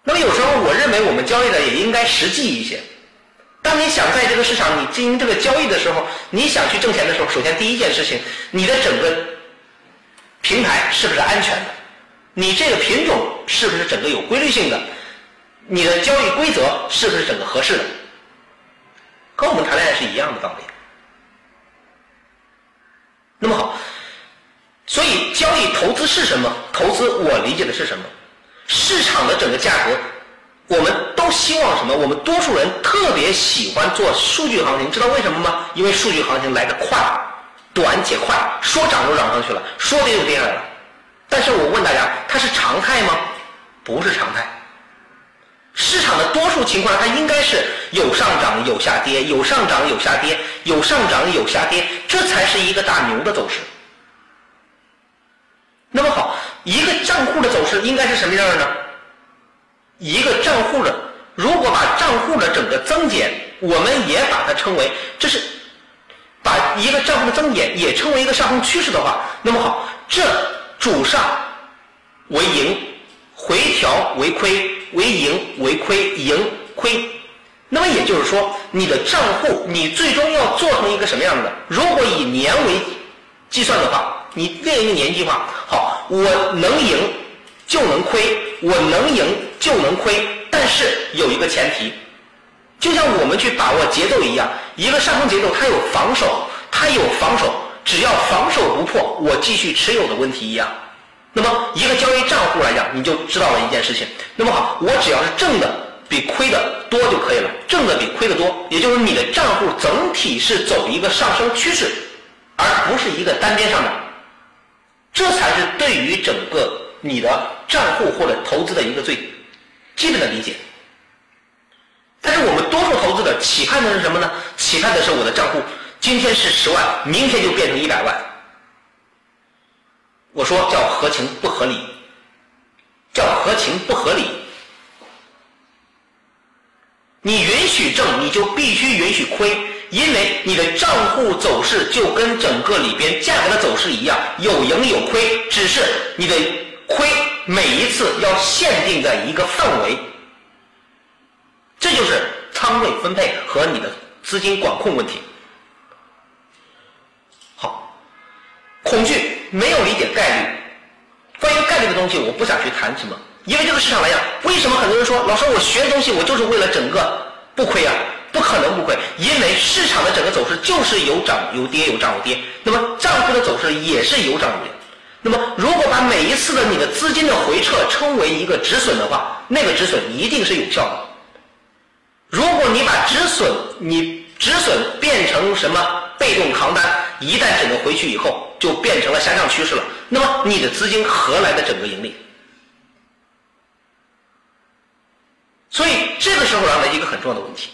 那么有时候，我认为我们交易的也应该实际一些。当你想在这个市场你经营这个交易的时候，你想去挣钱的时候，首先第一件事情，你的整个平台是不是安全的？你这个品种是不是整个有规律性的？你的交易规则是不是整个合适的？和我们谈恋爱是一样的道理。那么好，所以交易投资是什么？投资我理解的是什么？市场的整个价格，我们都希望什么？我们多数人特别喜欢做数据行情，知道为什么吗？因为数据行情来得快，短且快，说涨就涨上去了，说跌就跌下来了。但是我问大家，它是常态吗？不是常态。市场的多数情况，它应该是有上涨有下跌，有上涨有下跌，有上涨有下跌，这才是一个大牛的走势。那么好，一个账户的走势应该是什么样的呢？一个账户的，如果把账户的整个增减，我们也把它称为，这是把一个账户的增减也称为一个上升趋势的话，那么好，这主上为盈，回调为亏。为盈为亏，盈亏，那么也就是说，你的账户你最终要做成一个什么样的？如果以年为计算的话，你列一个年计划，好，我能赢就能亏，我能赢就能亏，但是有一个前提，就像我们去把握节奏一样，一个上升节奏它有防守，它有防守，只要防守不破，我继续持有的问题一样。那么，一个交易账户来讲，你就知道了一件事情。那么好，我只要是挣的比亏的多就可以了，挣的比亏的多，也就是你的账户整体是走一个上升趋势，而不是一个单边上涨。这才是对于整个你的账户或者投资的一个最基本的理解。但是我们多数投资者期盼的是什么呢？期盼的是我的账户今天是十万，明天就变成一百万。我说叫合情不合理，叫合情不合理。你允许挣，你就必须允许亏，因为你的账户走势就跟整个里边价格的走势一样，有盈有亏，只是你的亏每一次要限定在一个范围。这就是仓位分配和你的资金管控问题。好，恐惧。没有理解概率，关于概率的东西，我不想去谈什么，因为这个市场来讲，为什么很多人说，老师，我学东西，我就是为了整个不亏啊？不可能不亏，因为市场的整个走势就是有涨有跌，有涨有跌。那么账户的走势也是有涨有跌。那么如果把每一次的你的资金的回撤称为一个止损的话，那个止损一定是有效的。如果你把止损，你止损变成什么被动扛单，一旦整个回去以后。就变成了下降趋势了。那么你的资金何来的整个盈利？所以这个时候来了一个很重要的问题。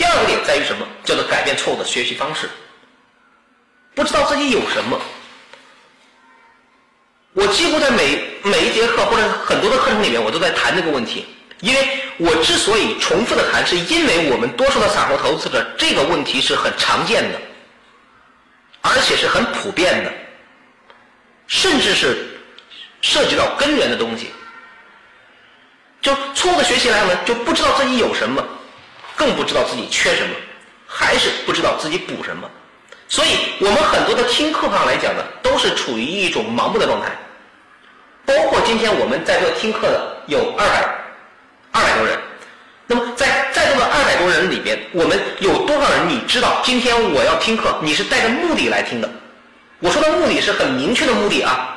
第二个点在于什么？叫做改变错误的学习方式。不知道自己有什么。我几乎在每每一节课或者很多的课程里面，我都在谈这个问题。因为我之所以重复的谈，是因为我们多数的散户投资者这个问题是很常见的。而且是很普遍的，甚至是涉及到根源的东西。就错误的学习来呢，就不知道自己有什么，更不知道自己缺什么，还是不知道自己补什么。所以我们很多的听课上来讲呢，都是处于一种盲目的状态。包括今天我们在座听课的有二百二百多人，那么在在座的二百多人里边，我们有多少人你知道今天我要听课，你是带着目的来听的？我说的目的是很明确的目的啊，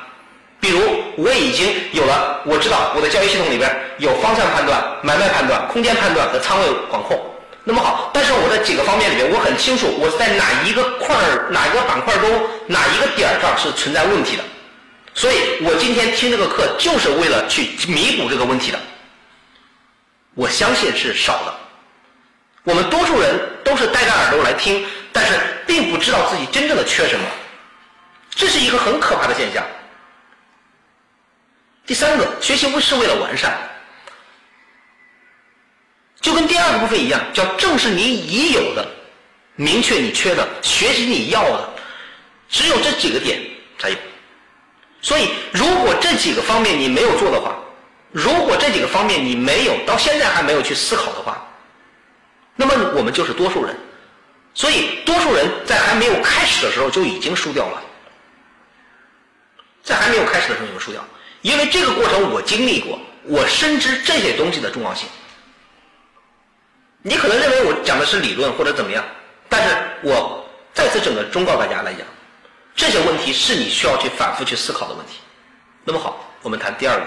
比如我已经有了，我知道我的交易系统里边有方向判断、买卖判断、空间判断和仓位管控。那么好，但是我在几个方面里面，我很清楚我在哪一个块儿、哪一个板块中、哪一个点上是存在问题的，所以我今天听这个课就是为了去弥补这个问题的。我相信是少的，我们多数人都是带着耳朵来听，但是并不知道自己真正的缺什么，这是一个很可怕的现象。第三个，学习不是为了完善。就跟第二个部分一样，叫正视你已有的，明确你缺的，学习你要的，只有这几个点才有。所以，如果这几个方面你没有做的话，如果这几个方面你没有到现在还没有去思考的话，那么我们就是多数人。所以，多数人在还没有开始的时候就已经输掉了，在还没有开始的时候就输掉，因为这个过程我经历过，我深知这些东西的重要性。你可能认为我讲的是理论或者怎么样，但是我再次整个忠告大家来讲，这些问题是你需要去反复去思考的问题。那么好，我们谈第二个，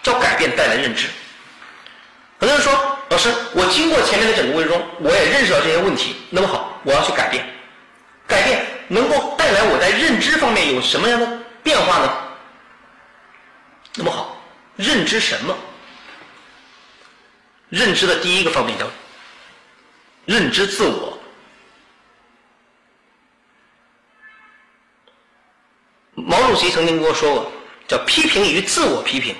叫改变带来认知。很多人说，老师，我经过前面的整个过程中，我也认识到这些问题。那么好，我要去改变，改变能够带来我在认知方面有什么样的变化呢？那么好，认知什么？认知的第一个方面叫认知自我。毛主席曾经跟我说过，叫批评与自我批评。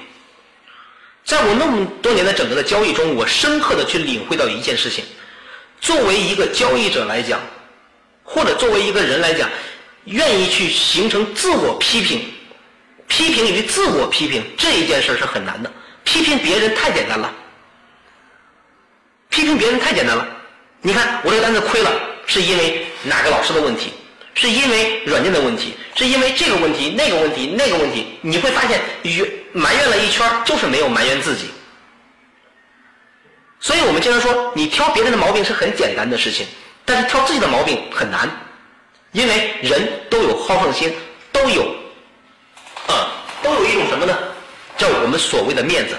在我那么多年的整个的交易中，我深刻的去领会到一件事情：作为一个交易者来讲，或者作为一个人来讲，愿意去形成自我批评、批评与自我批评这一件事是很难的。批评别人太简单了。批评别人太简单了，你看我这个单子亏了，是因为哪个老师的问题？是因为软件的问题？是因为这个问题、那个问题、那个问题？你会发现，埋怨了一圈，就是没有埋怨自己。所以我们经常说，你挑别人的毛病是很简单的事情，但是挑自己的毛病很难，因为人都有好胜心，都有，啊，都有一种什么呢？叫我们所谓的面子。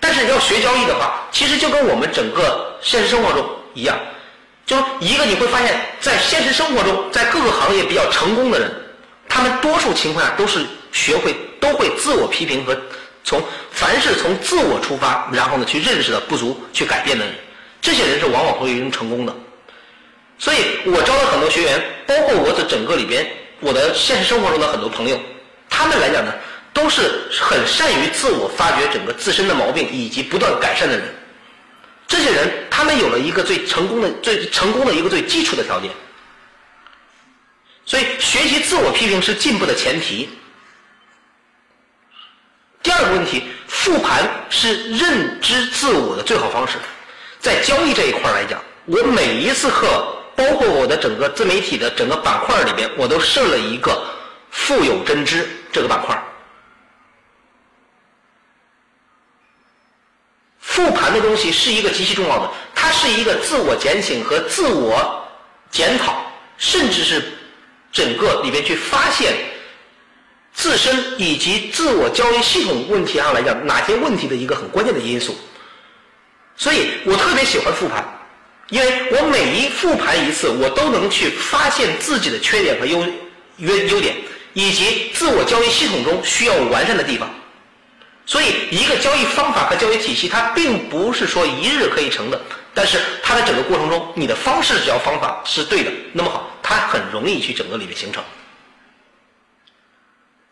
但是要学交易的话，其实就跟我们整个现实生活中一样，就一个你会发现在现实生活中，在各个行业比较成功的人，他们多数情况下都是学会都会自我批评和从凡是从自我出发，然后呢去认识的不足去改变的人，这些人是往往会成功的。所以我招了很多学员，包括我的整个里边我的现实生活中的很多朋友，他们来讲呢。都是很善于自我发掘整个自身的毛病以及不断改善的人，这些人他们有了一个最成功的、最成功的一个最基础的条件。所以，学习自我批评是进步的前提。第二个问题，复盘是认知自我的最好方式。在交易这一块来讲，我每一次课，包括我的整个自媒体的整个板块里边，我都设了一个“富有真知”这个板块。复盘的东西是一个极其重要的，它是一个自我检醒和自我检讨，甚至是整个里边去发现自身以及自我交易系统问题上来讲哪些问题的一个很关键的因素。所以我特别喜欢复盘，因为我每一复盘一次，我都能去发现自己的缺点和优优优点，以及自我交易系统中需要完善的地方。所以，一个交易方法和交易体系，它并不是说一日可以成的。但是，它的整个过程中，你的方式只要方法是对的，那么好，它很容易去整个里面形成。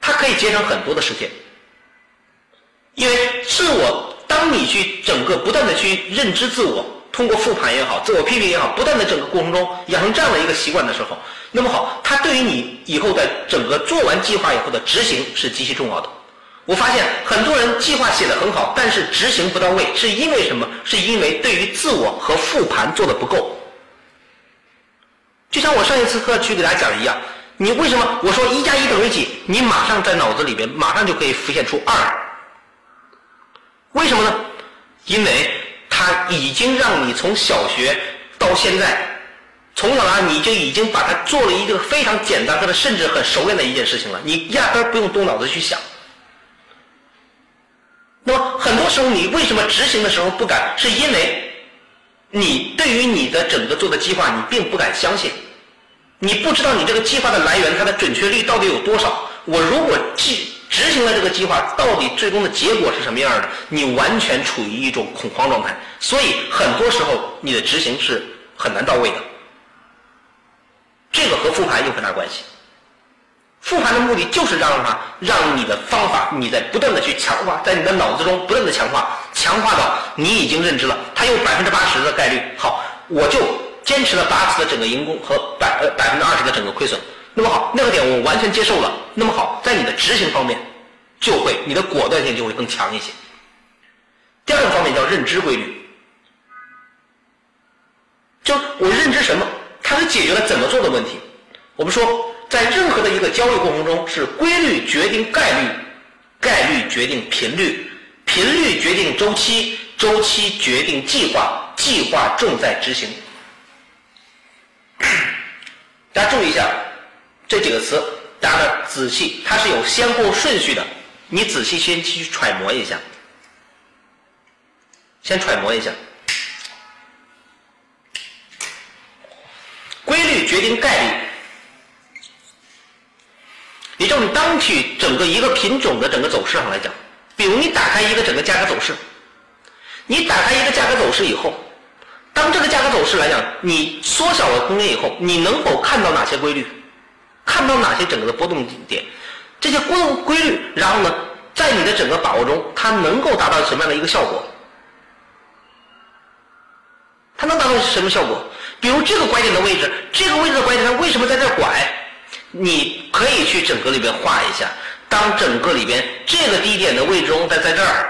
它可以节省很多的时间，因为自我，当你去整个不断的去认知自我，通过复盘也好，自我批评也好，不断的整个过程中养成这样的一个习惯的时候，那么好，它对于你以后在整个做完计划以后的执行是极其重要的。我发现很多人计划写的很好，但是执行不到位，是因为什么？是因为对于自我和复盘做的不够。就像我上一次课去给大家讲的一样，你为什么我说一加一等于几？你马上在脑子里边马上就可以浮现出二。为什么呢？因为它已经让你从小学到现在，从小啊你就已经把它做了一个非常简单或者，甚至很熟练的一件事情了，你压根儿不用动脑子去想。那么很多时候，你为什么执行的时候不敢？是因为你对于你的整个做的计划，你并不敢相信，你不知道你这个计划的来源，它的准确率到底有多少。我如果执执行了这个计划，到底最终的结果是什么样的？你完全处于一种恐慌状态，所以很多时候你的执行是很难到位的。这个和复盘有很大关系。复盘的目的就是让它让你的方法你在不断的去强化，在你的脑子中不断的强化，强化到你已经认知了，它有百分之八十的概率。好，我就坚持了八次的整个赢功和百呃百分之二十的整个亏损。那么好，那个点我完全接受了。那么好，在你的执行方面，就会你的果断性就会更强一些。第二个方面叫认知规律，就我认知什么，它是解决了怎么做的问题。我们说。在任何的一个交易过程中，是规律决定概率，概率决定频率，频率决定周期，周期决定计划，计划重在执行。大家注意一下这几个词，大家仔细，它是有先后顺序的，你仔细先去揣摩一下，先揣摩一下，规律决定概率。也就你当去整个一个品种的整个走势上来讲，比如你打开一个整个价格走势，你打开一个价格走势以后，当这个价格走势来讲，你缩小了空间以后，你能否看到哪些规律？看到哪些整个的波动点？这些波动规律，然后呢，在你的整个把握中，它能够达到什么样的一个效果？它能达到什么效果？比如这个拐点的位置，这个位置的拐点它为什么在这拐？你可以去整个里边画一下，当整个里边这个低点的位置中在在这儿，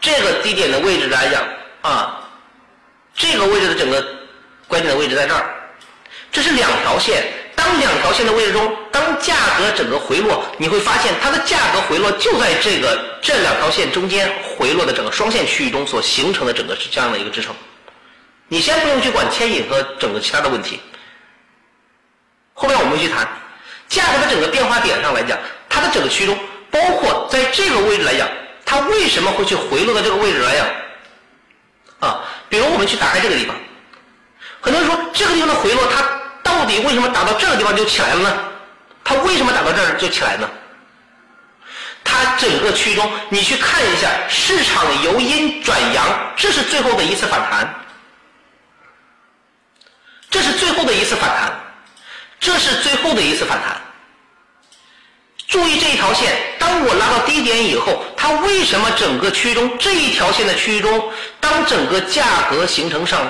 这个低点的位置来讲啊，这个位置的整个关键的位置在这儿，这是两条线。当两条线的位置中，当价格整个回落，你会发现它的价格回落就在这个这两条线中间回落的整个双线区域中所形成的整个是这样的一个支撑。你先不用去管牵引和整个其他的问题，后面我们去谈。价格的整个变化点上来讲，它的整个区中，包括在这个位置来讲，它为什么会去回落到这个位置来讲？啊，比如我们去打开这个地方，很多人说这个地方的回落，它到底为什么打到这个地方就起来了呢？它为什么打到这儿就起来呢？它整个区中，你去看一下，市场由阴转阳，这是最后的一次反弹，这是最后的一次反弹。这是最后的一次反弹。注意这一条线，当我拉到低点以后，它为什么整个区域中这一条线的区域中，当整个价格形成上，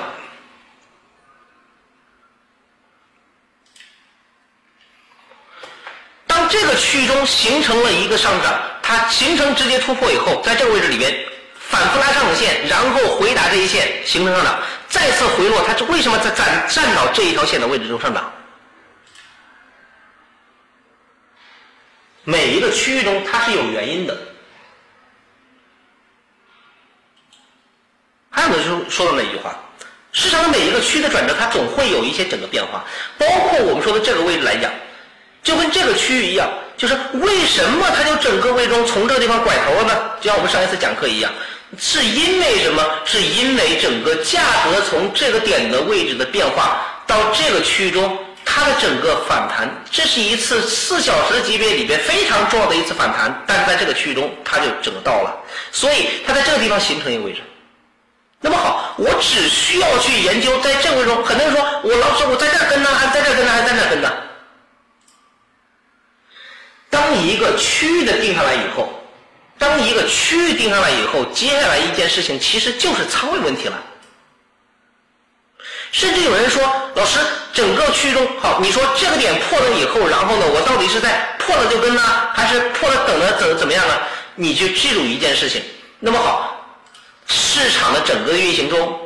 当这个区域中形成了一个上涨，它形成直接突破以后，在这个位置里面反复拉上影线，然后回答这一线形成上涨，再次回落，它为什么在站站到这一条线的位置中上涨？每一个区域中，它是有原因的。还有呢，就是说到那句话，市场的每一个区的转折，它总会有一些整个变化。包括我们说的这个位置来讲，就跟这个区域一样，就是为什么它就整个位中从这个地方拐头了呢？就像我们上一次讲课一样，是因为什么？是因为整个价格从这个点的位置的变化到这个区域中。它的整个反弹，这是一次四小时级别里边非常重要的一次反弹，但是在这个区域中，它就整个到了，所以它在这个地方形成一个位置。那么好，我只需要去研究在这个位置中，很多人说我老师我在这跟呢，还在这跟呢，还在这儿跟呢。当一个区域的定下来以后，当一个区域定下来以后，接下来一件事情其实就是仓位问题了。甚至有人说，老师，整个区域中，好，你说这个点破了以后，然后呢，我到底是在破了就跟呢，还是破了等着怎怎么样呢？你就记住一件事情。那么好，市场的整个运行中，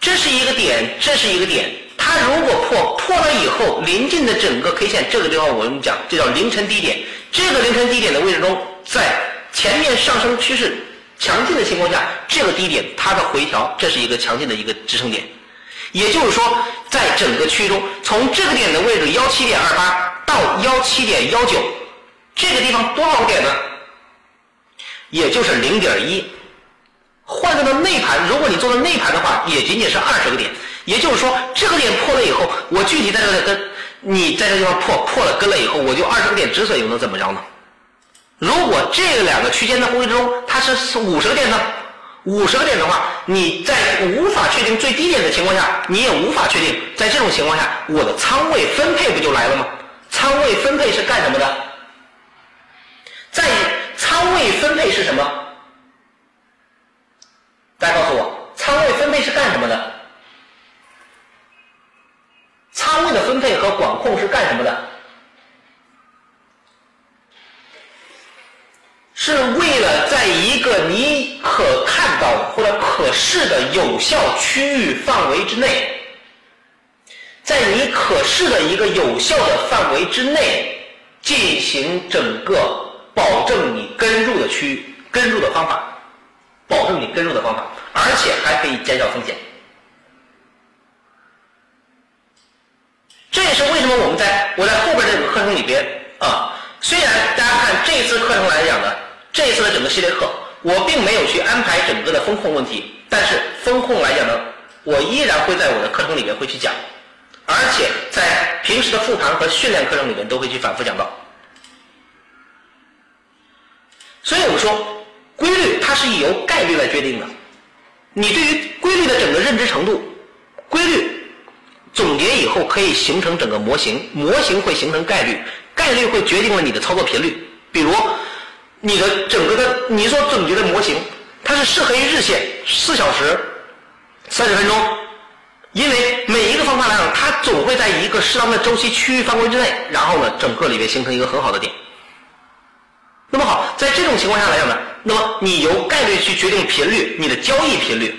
这是一个点，这是一个点，它如果破破了以后，临近的整个 K 线这个地方，我们讲这叫凌晨低点。这个凌晨低点的位置中，在前面上升趋势强劲的情况下，这个低点它的回调，这是一个强劲的一个支撑点。也就是说，在整个区域中，从这个点的位置幺七点二八到幺七点幺九，这个地方多少个点呢？也就是零点一。换算到内盘，如果你做的内盘的话，也仅仅是二十个点。也就是说，这个点破了以后，我具体在这里跟，你在这地方破破了跟了以后，我就二十个点止损，又能怎么着呢？如果这两个区间的位置中，它是五十个点呢？五十个点的话，你在无法确定最低点的情况下，你也无法确定，在这种情况下，我的仓位分配不就来了吗？仓位分配是干什么的？在仓位分配是什么？大家告诉我，仓位分配是干什么的？仓位的分配和管控是干什么的？是为了在一个你可看到或者可视的有效区域范围之内，在你可视的一个有效的范围之内进行整个保证你跟入的区域跟入的方法，保证你跟入的方法，而且还可以减少风险。这也是为什么我们在我在后边这个课程里边啊，虽然大家看这次课程来讲呢。这一次的整个系列课，我并没有去安排整个的风控问题，但是风控来讲呢，我依然会在我的课程里面会去讲，而且在平时的复盘和训练课程里面都会去反复讲到。所以我们说，规律它是由概率来决定的。你对于规律的整个认知程度，规律总结以后可以形成整个模型，模型会形成概率，概率会决定了你的操作频率，比如。你的整个的你所总结的模型，它是适合于日线四小时三十分钟，因为每一个方法来讲，它总会在一个适当的周期区域范围之内，然后呢，整个里面形成一个很好的点。那么好，在这种情况下来讲呢，那么你由概率去决定频率，你的交易频率，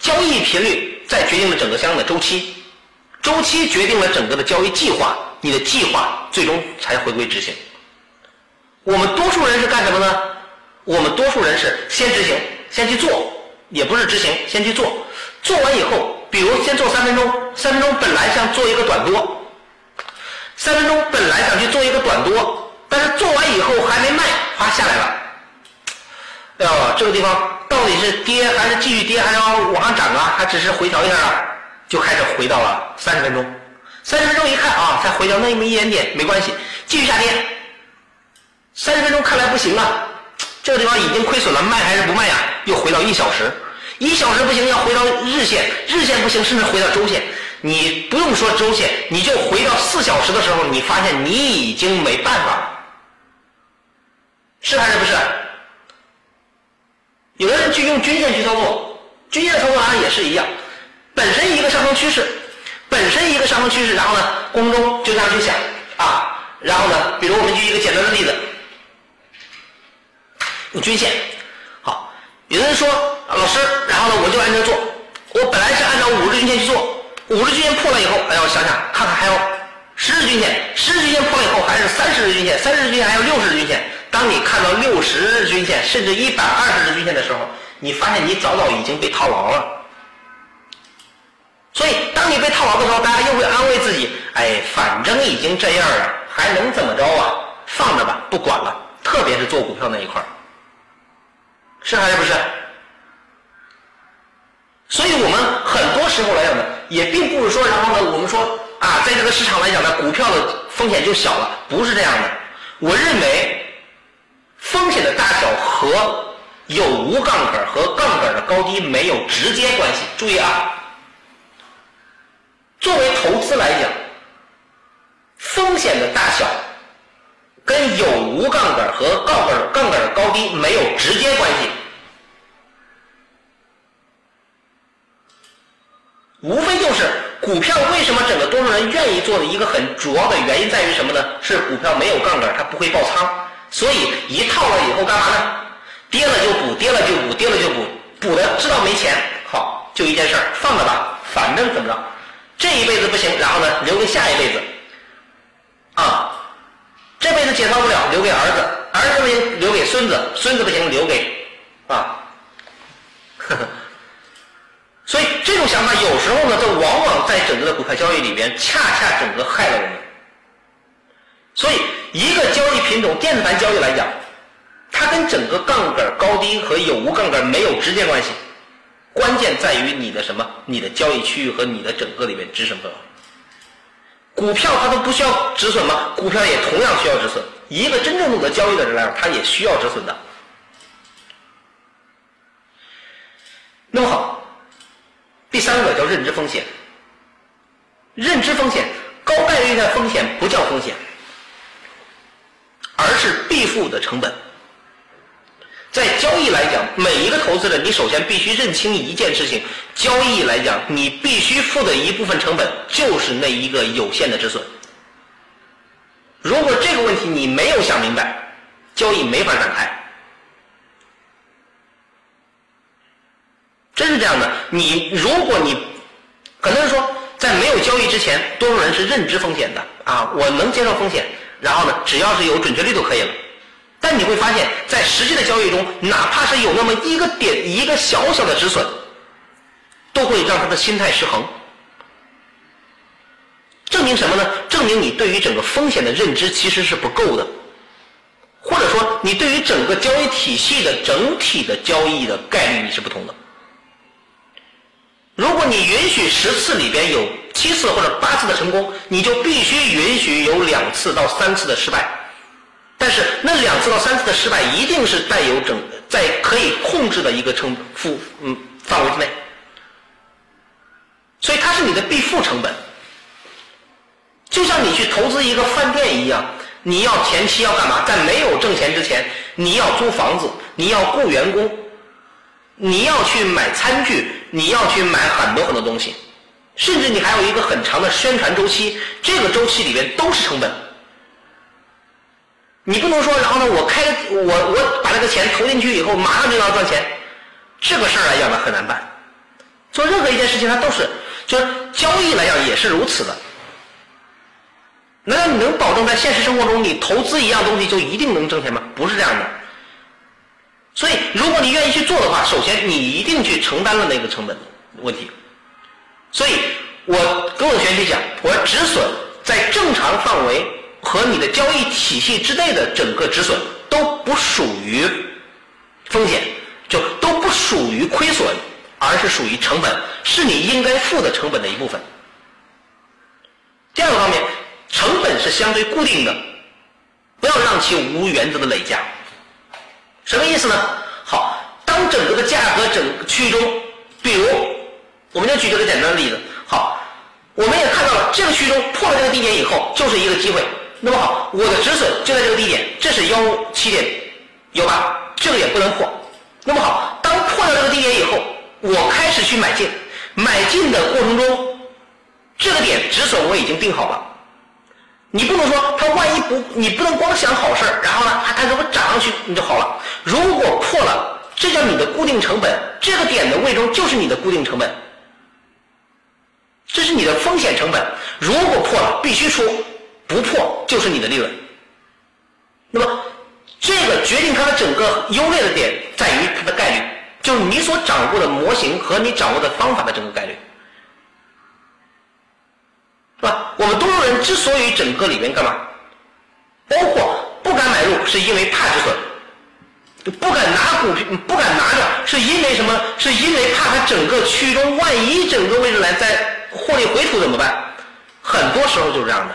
交易频率再决定了整个相应的周期，周期决定了整个的交易计划，你的计划最终才回归执行。我们多数人是干什么呢？我们多数人是先执行，先去做，也不是执行，先去做。做完以后，比如先做三分钟，三分钟本来想做一个短多，三分钟本来想去做一个短多，但是做完以后还没卖，哗下来了。哎呦，这个地方到底是跌还是继续跌，还是要往上涨啊？还只是回调一下啊？就开始回到了三十分钟。三十分钟一看啊，才回调那么一点点，没关系，继续下跌。三十分钟看来不行啊，这个地方已经亏损了，卖还是不卖呀？又回到一小时，一小时不行，要回到日线，日线不行，甚至回到周线。你不用说周线，你就回到四小时的时候，你发现你已经没办法了，是还是不是？有的人去用均线去操作，均线操作上也是一样，本身一个上升趋势，本身一个上升趋势，然后呢，宫中就这样去想啊，然后呢，比如我们举一个简单的例子。均线，好，有的人说老师，然后呢，我就按照做，我本来是按照五日均线去做，五日均线破了以后，哎，我想想看看还有十日均线，十日均线破了以后还是三十日均线，三十日均线还有六十日均线。当你看到六十日均线甚至一百二十日均线的时候，你发现你早早已经被套牢了。所以，当你被套牢的时候，大家又会安慰自己，哎，反正已经这样了，还能怎么着啊？放着吧，不管了。特别是做股票那一块儿。是还是不是？所以我们很多时候来讲呢，也并不是说，然后呢，我们说啊，在这个市场来讲呢，股票的风险就小了，不是这样的。我认为，风险的大小和有无杠杆和杠杆的高低没有直接关系。注意啊，作为投资来讲，风险的大小。跟有无杠杆和杠杆杠杆的高低没有直接关系，无非就是股票为什么整个多数人愿意做的一个很主要的原因在于什么呢？是股票没有杠杆，它不会爆仓，所以一套了以后干嘛呢？跌了就补，跌了就补，跌了就补，补的知道没钱，好，就一件事儿，放着吧，反正怎么着，这一辈子不行，然后呢，留给下一辈子，啊，这辈子解套不了，留给儿子，儿子不行，留给孙子，孙子不行，留给啊，呵呵。所以这种想法有时候呢，它往往在整个的股票交易里边，恰恰整个害了我们。所以一个交易品种，电子盘交易来讲。它跟整个杠杆高低和有无杠杆没有直接关系，关键在于你的什么？你的交易区域和你的整个里面止损份额。股票它都不需要止损吗？股票也同样需要止损。一个真正懂得交易的人来说，他也需要止损的。那么好，第三个叫认知风险。认知风险，高概率的风险不叫风险，而是必付的成本。在交易来讲，每一个投资者，你首先必须认清一件事情：交易来讲，你必须付的一部分成本就是那一个有限的止损。如果这个问题你没有想明白，交易没法展开。真是这样的，你如果你很多人说，在没有交易之前，多数人是认知风险的啊，我能接受风险，然后呢，只要是有准确率就可以了。但你会发现在实际的交易中，哪怕是有那么一个点、一个小小的止损，都会让他的心态失衡。证明什么呢？证明你对于整个风险的认知其实是不够的，或者说你对于整个交易体系的整体的交易的概率你是不同的。如果你允许十次里边有七次或者八次的成功，你就必须允许有两次到三次的失败。但是那两次到三次的失败一定是带有整在可以控制的一个成负嗯范围之内，所以它是你的必付成本。就像你去投资一个饭店一样，你要前期要干嘛？在没有挣钱之前，你要租房子，你要雇员工，你要去买餐具，你要去买很多很多东西，甚至你还有一个很长的宣传周期，这个周期里边都是成本。你不能说，然后呢？我开我我把这个钱投进去以后，马上就要赚钱，这个事儿来讲呢很难办。做任何一件事情，它都是，就是交易来讲也是如此的。难道你能保证在现实生活中，你投资一样东西就一定能挣钱吗？不是这样的。所以，如果你愿意去做的话，首先你一定去承担了那个成本问题。所以我跟我学员讲，我要止损在正常范围。和你的交易体系之内的整个止损都不属于风险，就都不属于亏损，而是属于成本，是你应该付的成本的一部分。第二个方面，成本是相对固定的，不要让其无原则的累加。什么意思呢？好，当整个的价格整个区域中，比如，我们就举这个简单的例子。好，我们也看到了这个区域中破了这个低点以后，就是一个机会。那么好，我的止损就在这个低点，这是幺七点幺八，这个也不能破。那么好，当破掉这个低点以后，我开始去买进，买进的过程中，这个点止损我已经定好了。你不能说他万一不，你不能光想好事，然后呢，他如果涨上去你就好了。如果破了，这叫你的固定成本，这个点的位中就是你的固定成本，这是你的风险成本。如果破了，必须出。不破就是你的利润。那么，这个决定它的整个优劣的点在于它的概率，就是你所掌握的模型和你掌握的方法的整个概率，是吧？我们多数人之所以整个里面干嘛，包括不敢买入，是因为怕止损；不敢拿股票，不敢拿着，是因为什么？是因为怕它整个区域中万一整个位置来再获利回吐怎么办？很多时候就是这样的。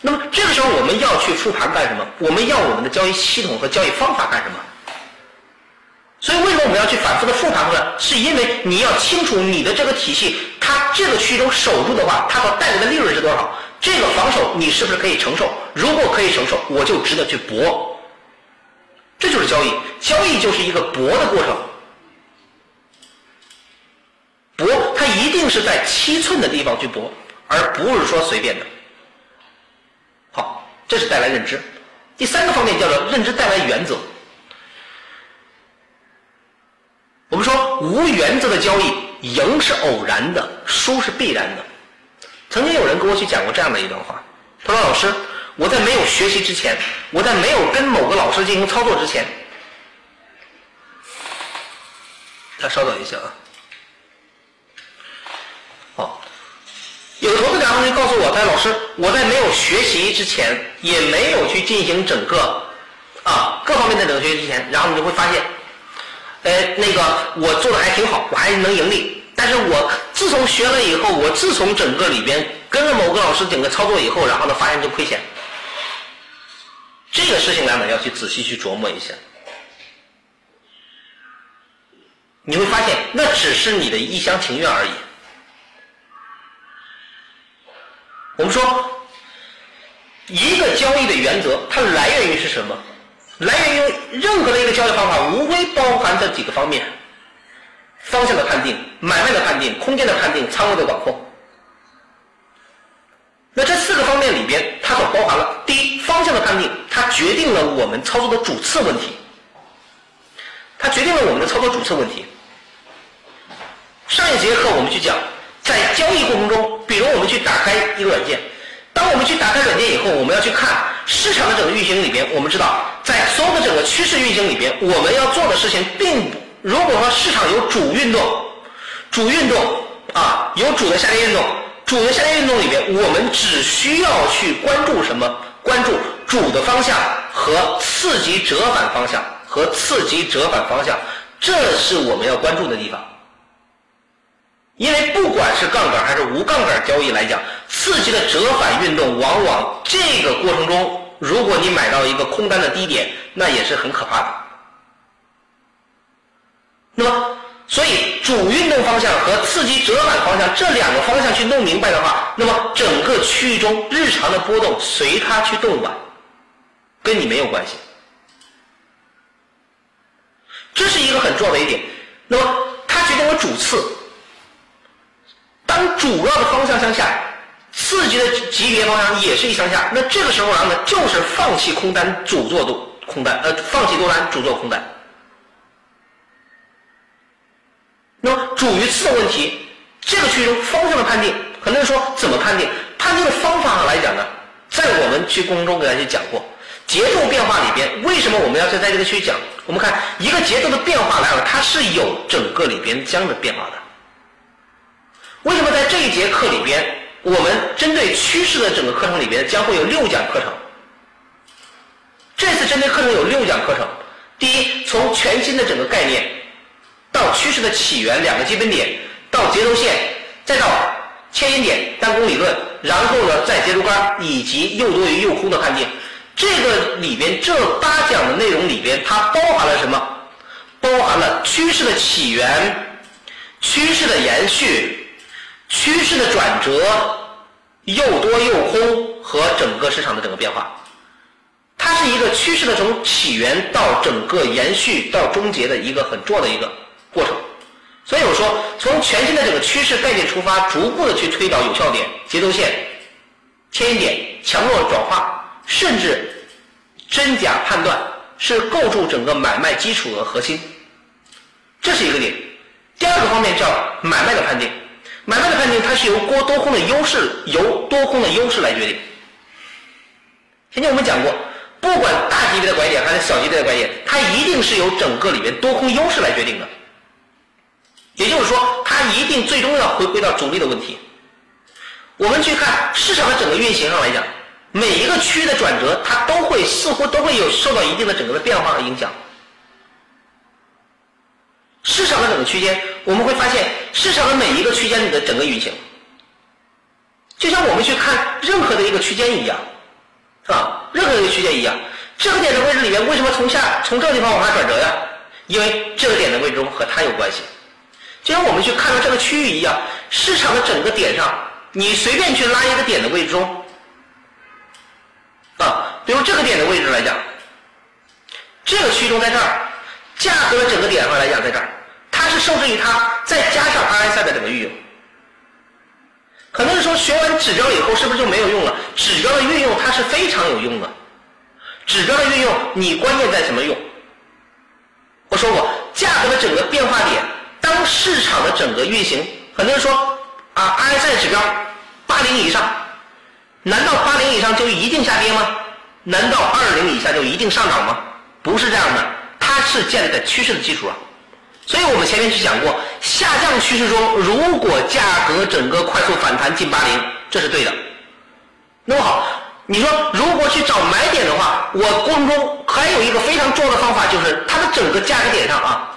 那么这个时候我们要去复盘干什么？我们要我们的交易系统和交易方法干什么？所以为什么我们要去反复的复盘呢？是因为你要清楚你的这个体系，它这个区域中守住的话，它所带来的利润是多少？这个防守你是不是可以承受？如果可以承受，我就值得去搏。这就是交易，交易就是一个搏的过程。搏，它一定。是在七寸的地方去搏，而不是说随便的。好，这是带来认知。第三个方面叫做认知带来原则。我们说无原则的交易，赢是偶然的，输是必然的。曾经有人跟我去讲过这样的一段话，他说：“老师，我在没有学习之前，我在没有跟某个老师进行操作之前，他稍等一下啊。好，有的投资者同学告诉我，他说：“老师，我在没有学习之前，也没有去进行整个啊各方面的整个学习之前，然后你就会发现。”哎，那个我做的还挺好，我还能盈利。但是我自从学了以后，我自从整个里边跟着某个老师整个操作以后，然后呢发现就亏钱。这个事情呢，要去仔细去琢磨一下。你会发现，那只是你的一厢情愿而已。我们说，一个交易的原则，它来源于是什么？来源于任何的一个交易方法，无非包含这几个方面：方向的判定、买卖的判定、空间的判定、仓位的管控。那这四个方面里边，它所包含了第一方向的判定，它决定了我们操作的主次问题，它决定了我们的操作主次问题。上一节课我们去讲，在交易过程中，比如我们去打开一个软件，当我们去打开软件以后，我们要去看。市场的整个运行里边，我们知道，在所有的整个趋势运行里边，我们要做的事情并不。如果说市场有主运动，主运动啊，有主的下跌运动，主的下跌运动里边，我们只需要去关注什么？关注主的方向和次级折返方向和次级折返方向，这是我们要关注的地方。因为不管是杠杆还是无杠杆交易来讲，刺激的折返运动，往往这个过程中，如果你买到一个空单的低点，那也是很可怕的。那么，所以主运动方向和刺激折返方向这两个方向去弄明白的话，那么整个区域中日常的波动随它去动吧，跟你没有关系。这是一个很重要的一点。那么，它决定了主次。当主要的方向向下，次级的级别方向也是一向下，那这个时候然后呢，就是放弃空单，主做多空单，呃，放弃多单，主做空单。那么主与次的问题，这个区域中方向的判定，很多人说怎么判定？判定的方法上来讲呢，在我们去过程中给大家去讲过，节奏变化里边，为什么我们要在在这个区域讲？我们看一个节奏的变化来了，它是有整个里边这样的变化的。为什么在这一节课里边，我们针对趋势的整个课程里边将会有六讲课程？这次针对课程有六讲课程。第一，从全新的整个概念到趋势的起源两个基本点，到节奏线，再到牵引点单攻理论，然后呢再节奏杆以及又多于又空的判定。这个里边这八讲的内容里边，它包含了什么？包含了趋势的起源、趋势的延续。趋势的转折，又多又空和整个市场的整个变化，它是一个趋势的从起源到整个延续到终结的一个很重要的一个过程。所以我说，从全新的整个趋势概念出发，逐步的去推导有效点、节奏线、牵引点、强弱转化，甚至真假判断，是构筑整个买卖基础的核心。这是一个点。第二个方面叫买卖的判定。买卖的判定，它是由多多空的优势，由多空的优势来决定。前面我们讲过，不管大级别的拐点还是小级别的拐点，它一定是由整个里面多空优势来决定的。也就是说，它一定最终要回归到主力的问题。我们去看市场的整个运行上来讲，每一个区域的转折，它都会似乎都会有受到一定的整个的变化和影响。市场的整个区间，我们会发现市场的每一个区间里的整个运行，就像我们去看任何的一个区间一样，是吧？任何一个区间一样，这个点的位置里面为什么从下从这个地方往下转折呀？因为这个点的位置中和它有关系。就像我们去看到这个区域一样，市场的整个点上，你随便去拉一个点的位置中，啊，比如这个点的位置来讲，这个区中在这儿，价格整个点上来讲在这儿。它是受制于它，再加上 RSI 的整个运用，很多人说学完指标以后是不是就没有用了？指标的运用它是非常有用的。指标的运用，你关键在怎么用？我说过，价格的整个变化点，当市场的整个运行，很多人说啊，RSI 指标八零以上，难道八零以上就一定下跌吗？难道二零以下就一定上涨吗？不是这样的，它是建立在趋势的基础上。所以我们前面去讲过，下降趋势中，如果价格整个快速反弹近八零，这是对的。那么好，你说如果去找买点的话，我过程中还有一个非常重要的方法，就是它的整个价格点上啊，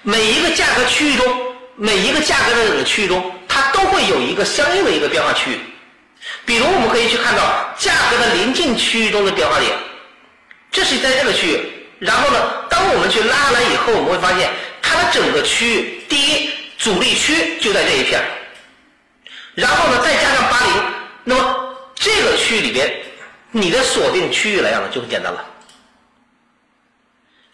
每一个价格区域中，每一个价格的区域中，它都会有一个相应的一个变化区域。比如我们可以去看到价格的临近区域中的变化点，这是在这个区域。然后呢，当我们去拉来以后，我们会发现它的整个区域，第一阻力区就在这一片，然后呢再加上八零，那么这个区域里边，你的锁定区域来讲呢就很简单了。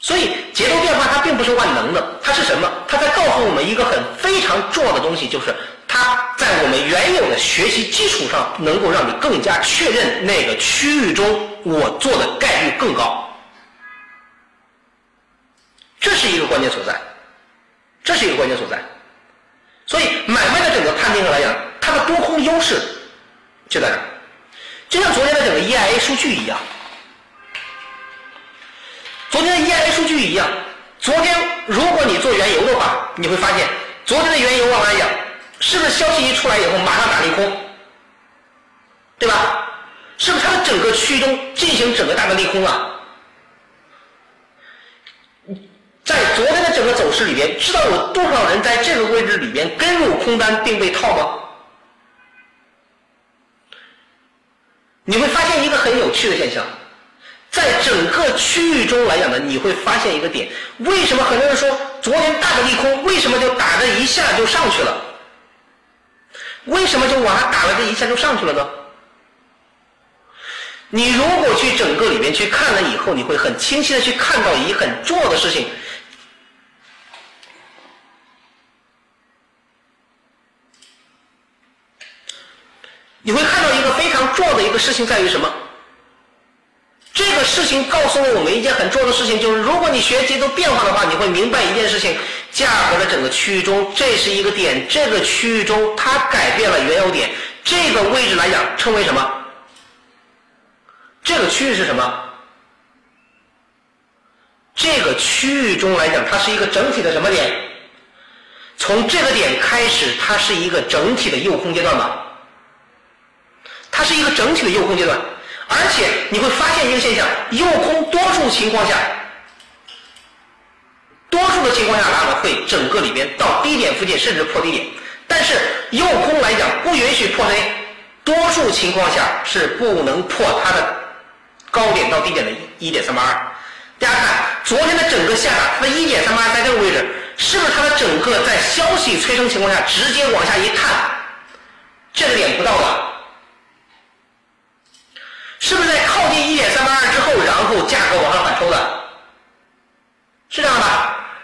所以节奏变化它并不是万能的，它是什么？它在告诉我们一个很非常重要的东西，就是它在我们原有的学习基础上，能够让你更加确认那个区域中我做的概率更高。这是一个关键所在，这是一个关键所在，所以买卖的整个判定上来讲，它的多空优势就在这，就像昨天的整个 EIA 数据一样，昨天的 EIA 数据一样，昨天如果你做原油的话，你会发现昨天的原油往来讲，是不是消息一出来以后马上打利空，对吧？是不是它的整个区域中进行整个大的利空啊？在昨天的整个走势里边，知道有多少人在这个位置里边跟入空单并被套吗？你会发现一个很有趣的现象，在整个区域中来讲呢，你会发现一个点：为什么很多人说昨天大的利空，为什么就打的一下就上去了？为什么就往上打了这一下就上去了呢？你如果去整个里面去看了以后，你会很清晰的去看到一很重要的事情。你会看到一个非常重要的一个事情，在于什么？这个事情告诉了我们一件很重要的事情，就是如果你学节奏变化的话，你会明白一件事情：价格的整个区域中，这是一个点，这个区域中它改变了原有点，这个位置来讲称为什么？这个区域是什么？这个区域中来讲，它是一个整体的什么点？从这个点开始，它是一个整体的诱空阶段吧？它是一个整体的诱空阶段，而且你会发现一个现象：诱空多数情况下，多数的情况下，然后会整个里边到低点附近，甚至破低点。但是诱空来讲，不允许破黑，多数情况下是不能破它的高点到低点的一点三八二。大家看昨天的整个下打，它的一点三八二在这个位置，是不是它的整个在消息催生情况下直接往下一探，这个点不到的？是不是在靠近一点三八二之后，然后价格往上反抽的？是这样的。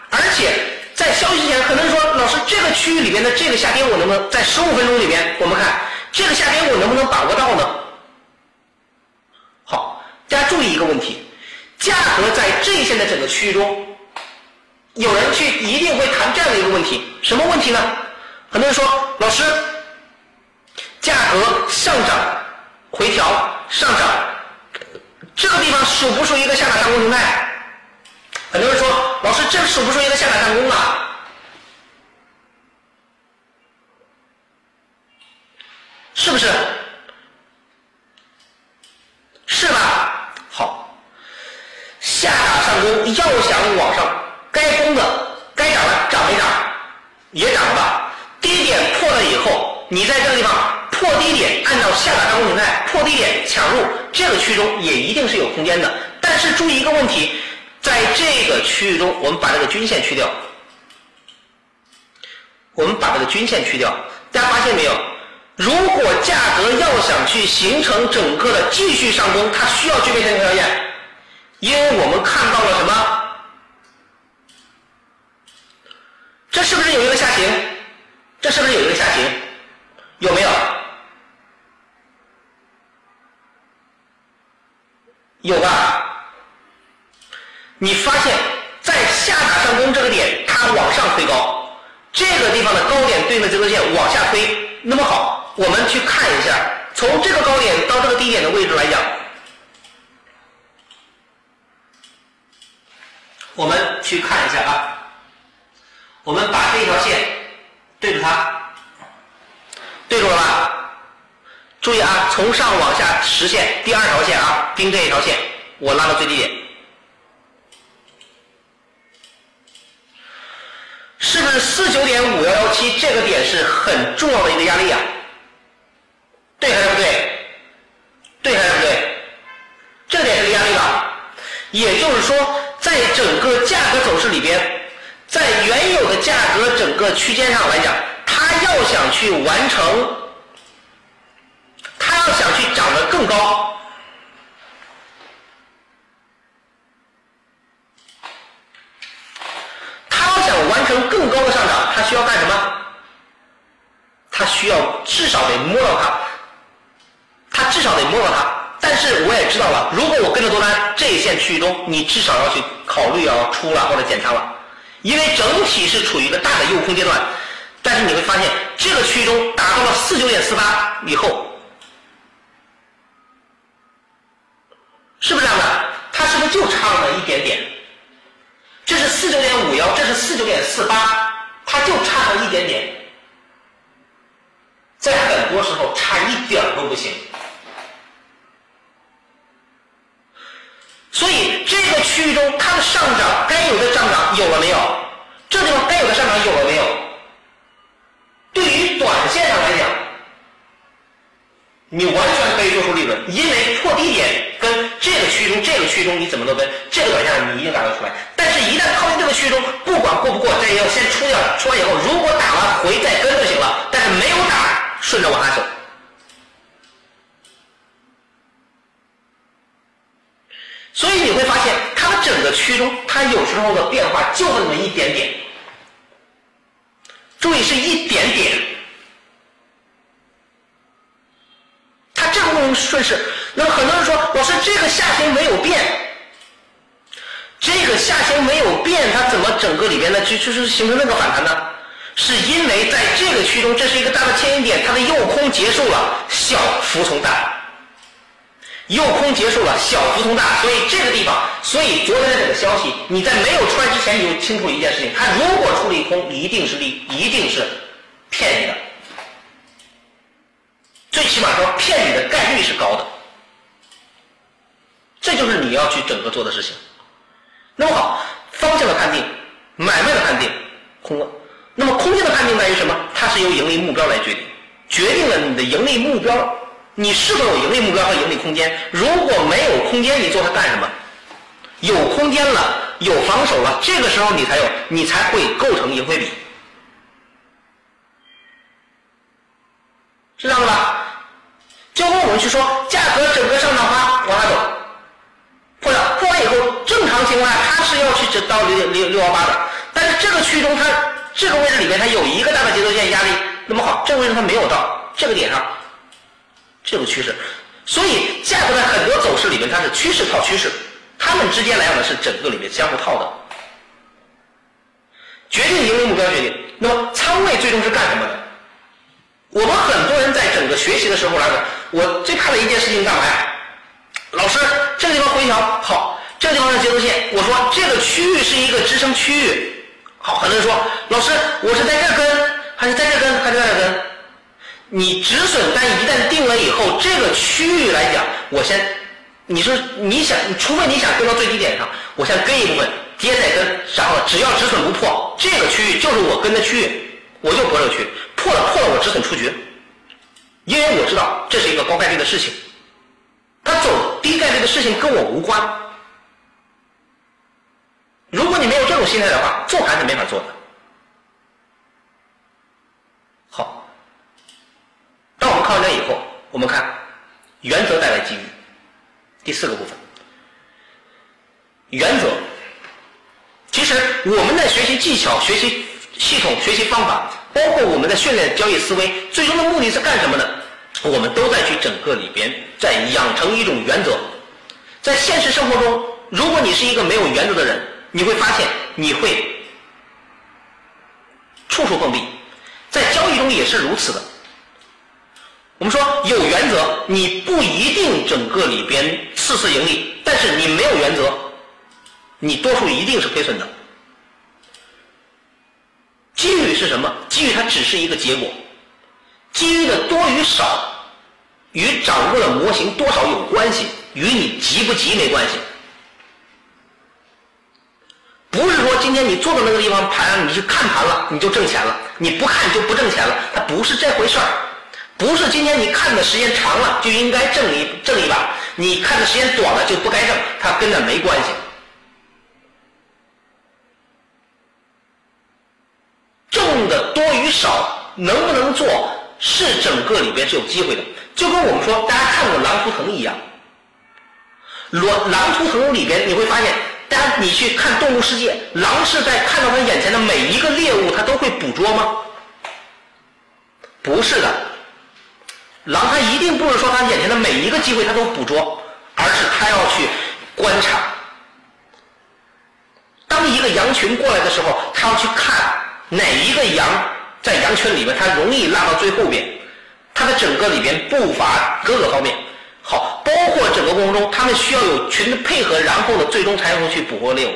而且在消息前，可能说老师这个区域里边的这个下跌，我能不能在十五分钟里边，我们看这个下跌我能不能把握到呢？好，大家注意一个问题：价格在这一线的整个区域中，有人去一定会谈这样的一个问题，什么问题呢？很多人说，老师，价格上涨。回调上涨，这个地方属不属于一个下打上攻形态？很多人说，老师，这属不属于一个下打上攻啊？是不是？是中也一定是有空间的。但是注意一个问题，在这个区域中，我们把这个均线去掉，我们把这个均线去掉，大家发现没有？如果价格要想去形成整个的继续上攻，它需要具备什么条件？因为我们看到了什么？这是不是有一个下行？这是不是有一个下行？有没有？有吧？你发现，在下打上攻这个点，它往上推高，这个地方的高点对应的接头线往下推。那么好，我们去看一下，从这个高点到这个低点的位置来讲，我们去看一下啊。我们把这条线对着它，对住了吧？注意啊，从上往下实现第二条线啊，盯这一条线，我拉到最低点，是不是四九点五幺幺七这个点是很重要的一个压力啊？对还是不对？对还是不对？这点是个压力吧？也就是说，在整个价格走势里边。在原有的价格整个区间上来讲，它要想去完成，要想去涨得更高，他要想完成更高的上涨，他需要干什么？他需要至少得摸到它，他至少得摸到它。但是我也知道了，如果我跟着多单这一线区域中，你至少要去考虑要出了或者减仓了。因为整体是处于一个大的诱空阶段，但是你会发现这个区域中达到了四九点四八以后，是不是这样的？它是不是就差那么一点点？这是四九点五幺，这是四九点四八，它就差那么一点点，在很多时候差一点都不行。所以这个区域中，它的上涨该有的上涨有了没有？这地方该有的上涨有了没有？对于短线上来讲，你完全可以做出利润，因为破低点跟这个区中、你怎么都跟，这个短线你一定打得出来。但是，一旦靠近这个区中，不管过不过，这要先出掉，出完以后，如果打完回再跟就行了。但是没有打，顺着往下走。所以你会发现，它的整个区中，它有时候的变化就那么一点点。注意是一点点。它这个部顺势，那么很多人说，老师这个下行没有变，这个下行没有变，它怎么整个里边呢就就是形成那个反弹呢？是因为在这个区中，这是一个大的牵引点，它的诱空结束了，小服从大。诱空结束了，小服从大，所以这个地方，所以昨天的这个消息，你在没有出来之前，你就清楚一件事情：它如果出利空，一定是利，一定是骗你的。最起码说骗你的概率是高的，这就是你要去整个做的事情。那么好，方向的判定，买卖的判定，空了。那么空间的判定在于什么？它是由盈利目标来决定，决定了你的盈利目标。你是否有盈利目标和盈利空间？如果没有空间，你做它干什么？有空间了，有防守了，这个时候你才有，你才会构成盈亏比，是这样的吧？就跟我们去说，价格整个上涨它往下走，破了，破完以后，正常情况下它是要去整到六六六幺八的，但是这个区中它这个位置里面它有一个大的节奏线压力，那么好，这个位置它没有到这个点上。这个趋势，所以价格在很多走势里面它是趋势套趋势，它们之间来讲呢是整个里面相互套的，决定盈利目标决定。那么仓位最终是干什么的？我们很多人在整个学习的时候来讲，我最怕的一件事情干嘛呀？老师，这个地方回调好，这个地方是节奏线，我说这个区域是一个支撑区域，好，很多人说老师，我是在这跟还是在这跟还是在这跟？你止损单一旦定了以后，这个区域来讲，我先，你说你想，除非你想跟到最低点上，我先跟一部分，跌再跟，然后只要止损不破，这个区域就是我跟的区域，我就博这个区，破了破了我止损出局，因为我知道这是一个高概率的事情，它走低概率的事情跟我无关。如果你没有这种心态的话，做盘是没法做的。好，当我们看完了以后，我们看原则带来机遇。第四个部分，原则。其实我们在学习技巧、学习系统、学习方法，包括我们的训练交易思维，最终的目的是干什么呢？我们都在去整个里边在养成一种原则。在现实生活中，如果你是一个没有原则的人，你会发现你会处处碰壁。在交易中也是如此的。我们说有原则，你不一定整个里边次次盈利，但是你没有原则，你多数一定是亏损的。机遇是什么？机遇它只是一个结果，机遇的多与少与掌握的模型多少有关系，与你急不急没关系。不是说今天你坐到那个地方盘，你去看盘了你就挣钱了，你不看就不挣钱了，它不是这回事儿。不是今天你看的时间长了就应该挣一挣一把，你看的时间短了就不该挣，它跟那没关系。挣的多与少，能不能做，是整个里边是有机会的。就跟我们说，大家看过《狼图腾》一样，《狼狼图腾》里边你会发现，大家你去看动物世界，狼是在看到它眼前的每一个猎物，它都会捕捉吗？不是的。狼它一定不是说它眼前的每一个机会它都捕捉，而是它要去观察。当一个羊群过来的时候，它要去看哪一个羊在羊群里面它容易拉到最后边，它的整个里边步伐各个方面好，包括整个过程中，他们需要有群的配合，然后呢，最终才能去捕获猎物。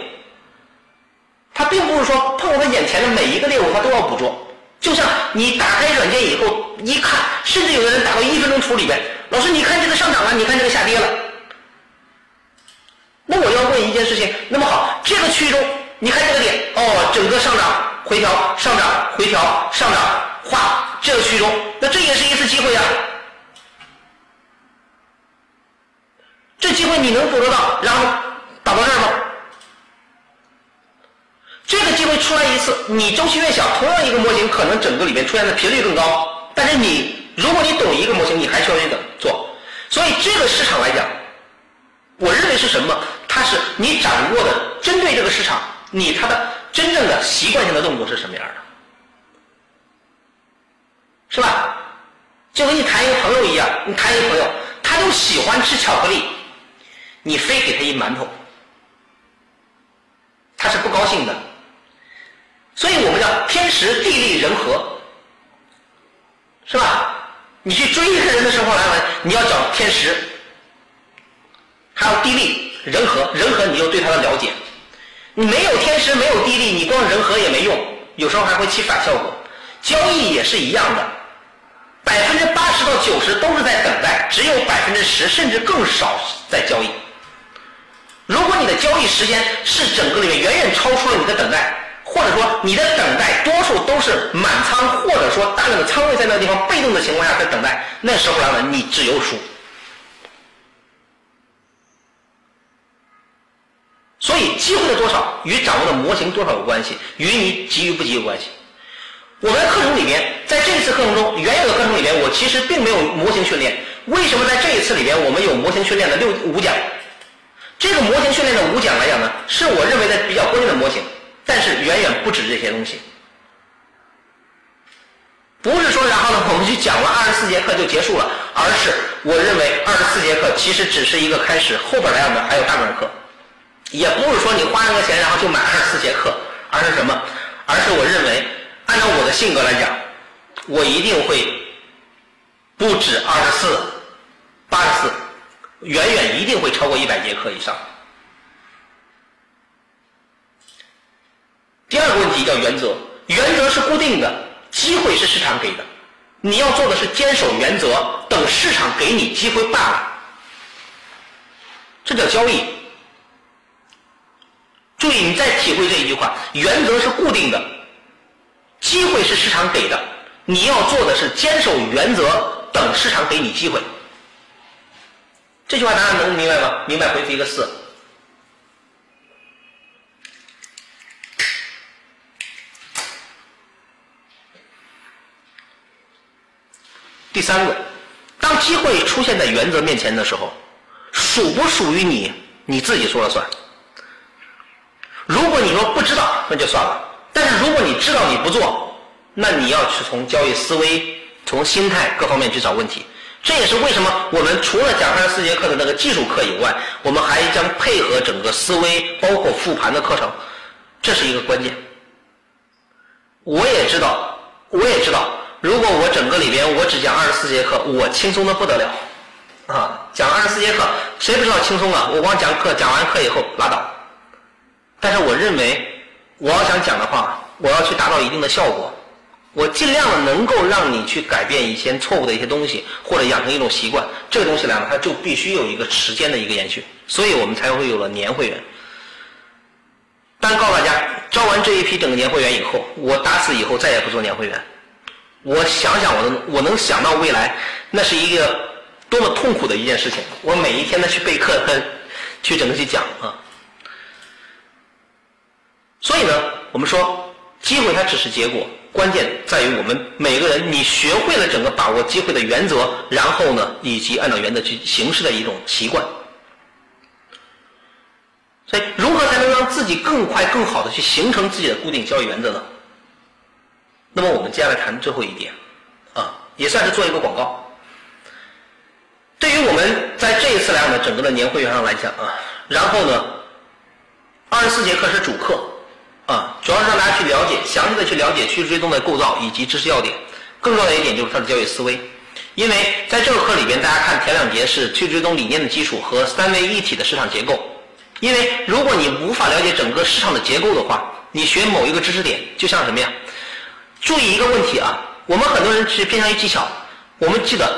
它并不是说碰到它眼前的每一个猎物它都要捕捉。就像你打开软件以后一看，甚至有的人打到一分钟图里边，老师你看这个上涨了，你看这个下跌了。那我要问一件事情，那么好，这个区域中，你看这个点，哦，整个上涨回调，上涨回调，上涨，画这个区中，那这也是一次机会呀。这机会你能捕捉到，然后打到这儿吗？这个机会出来一次，你周期越小，同样一个模型可能整个里面出现的频率更高。但是你，如果你懂一个模型，你还需要去等做。所以这个市场来讲，我认为是什么？它是你掌握的针对这个市场，你它的真正的习惯性的动作是什么样的，是吧？就跟你谈一个朋友一样，你谈一个朋友，他就喜欢吃巧克力，你非给他一馒头，他是不高兴的。所以我们叫天时地利人和，是吧？你去追一个人的时候来问，你要找天时，还有地利人和，人和你就对他的了解。你没有天时，没有地利，你光人和也没用，有时候还会起反效果。交易也是一样的，百分之八十到九十都是在等待，只有百分之十甚至更少在交易。如果你的交易时间是整个里面远远超出了你的等待。或者说你的等待多数都是满仓，或者说大量的仓位在那个地方被动的情况下在等待，那时候来了你只有输。所以机会的多少与掌握的模型多少有关系，与你急于不急有关系。我们的课程里边，在这一次课程中，原有的课程里边，我其实并没有模型训练。为什么在这一次里边，我们有模型训练的六五讲？这个模型训练的五讲来讲呢，是我认为的比较关键的模型。但是远远不止这些东西，不是说然后呢，我们去讲了二十四节课就结束了，而是我认为二十四节课其实只是一个开始，后边来讲的还有大门课，也不是说你花那个钱然后就买二十四节课，而是什么？而是我认为按照我的性格来讲，我一定会不止二十四、八十四，远远一定会超过一百节课以上。第二个问题叫原则，原则是固定的，机会是市场给的，你要做的是坚守原则，等市场给你机会罢了。这叫交易。注意，你再体会这一句话：原则是固定的，机会是市场给的，你要做的是坚守原则，等市场给你机会。这句话大家能明白吗？明白回复一个四。第三个，当机会出现在原则面前的时候，属不属于你，你自己说了算。如果你说不知道，那就算了；但是如果你知道你不做，那你要去从交易思维、从心态各方面去找问题。这也是为什么我们除了讲二十四节课的那个技术课以外，我们还将配合整个思维，包括复盘的课程，这是一个关键。我也知道，我也知道，如果我整个里边我只讲二十四节课，我轻松的不得了。啊，讲二十四节课，谁不知道轻松啊？我光讲课，讲完课以后拉倒。但是我认为，我要想讲的话，我要去达到一定的效果，我尽量的能够让你去改变以前错误的一些东西，或者养成一种习惯。这个东西来了，它就必须有一个时间的一个延续，所以我们才会有了年会员。但告诉大家，招完这一批整个年会员以后，我打死以后再也不做年会员。我想想，我能我能想到未来，那是一个。多么痛苦的一件事情！我每一天的去备课，去整个去讲啊。所以呢，我们说机会它只是结果，关键在于我们每个人，你学会了整个把握机会的原则，然后呢，以及按照原则去行事的一种习惯。所以，如何才能让自己更快、更好的去形成自己的固定交易原则呢？那么，我们接下来谈最后一点，啊，也算是做一个广告。对于我们在这一次来讲的整个的年会员上来讲啊，然后呢，二十四节课是主课啊，主要是让大家去了解，详细的去了解趋势追踪的构造以及知识要点。更重要的一点就是它的交易思维，因为在这个课里边，大家看前两节是趋势追踪理念的基础和三位一体的市场结构。因为如果你无法了解整个市场的结构的话，你学某一个知识点就像什么呀？注意一个问题啊，我们很多人是偏向于技巧，我们记得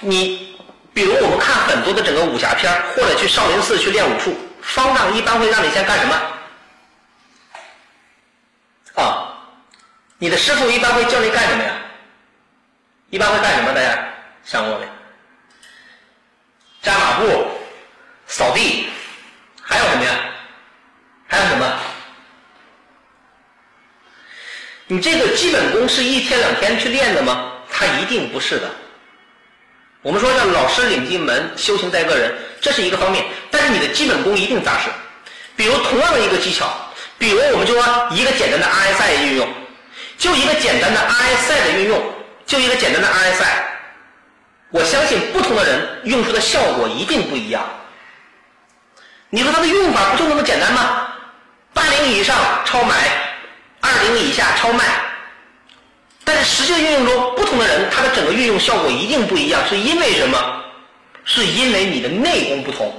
你。比如我们看很多的整个武侠片或者去少林寺去练武术，方丈一般会让你先干什么？啊，你的师傅一般会叫你干什么呀？一般会干什么？大家想过没？扎马步、扫地，还有什么呀？还有什么？你这个基本功是一天两天去练的吗？它一定不是的。我们说叫老师领进门，修行在个人，这是一个方面。但是你的基本功一定扎实。比如同样的一个技巧，比如我们就说一个简单的 RSI 运用，就一个简单的 RSI 的运用，就一个简单的 RSI，我相信不同的人用出的效果一定不一样。你说它的用法不就那么简单吗？八零以上超买，二零以下超卖。但是实际运用中，不同的人他的整个运用效果一定不一样，是因为什么？是因为你的内功不同，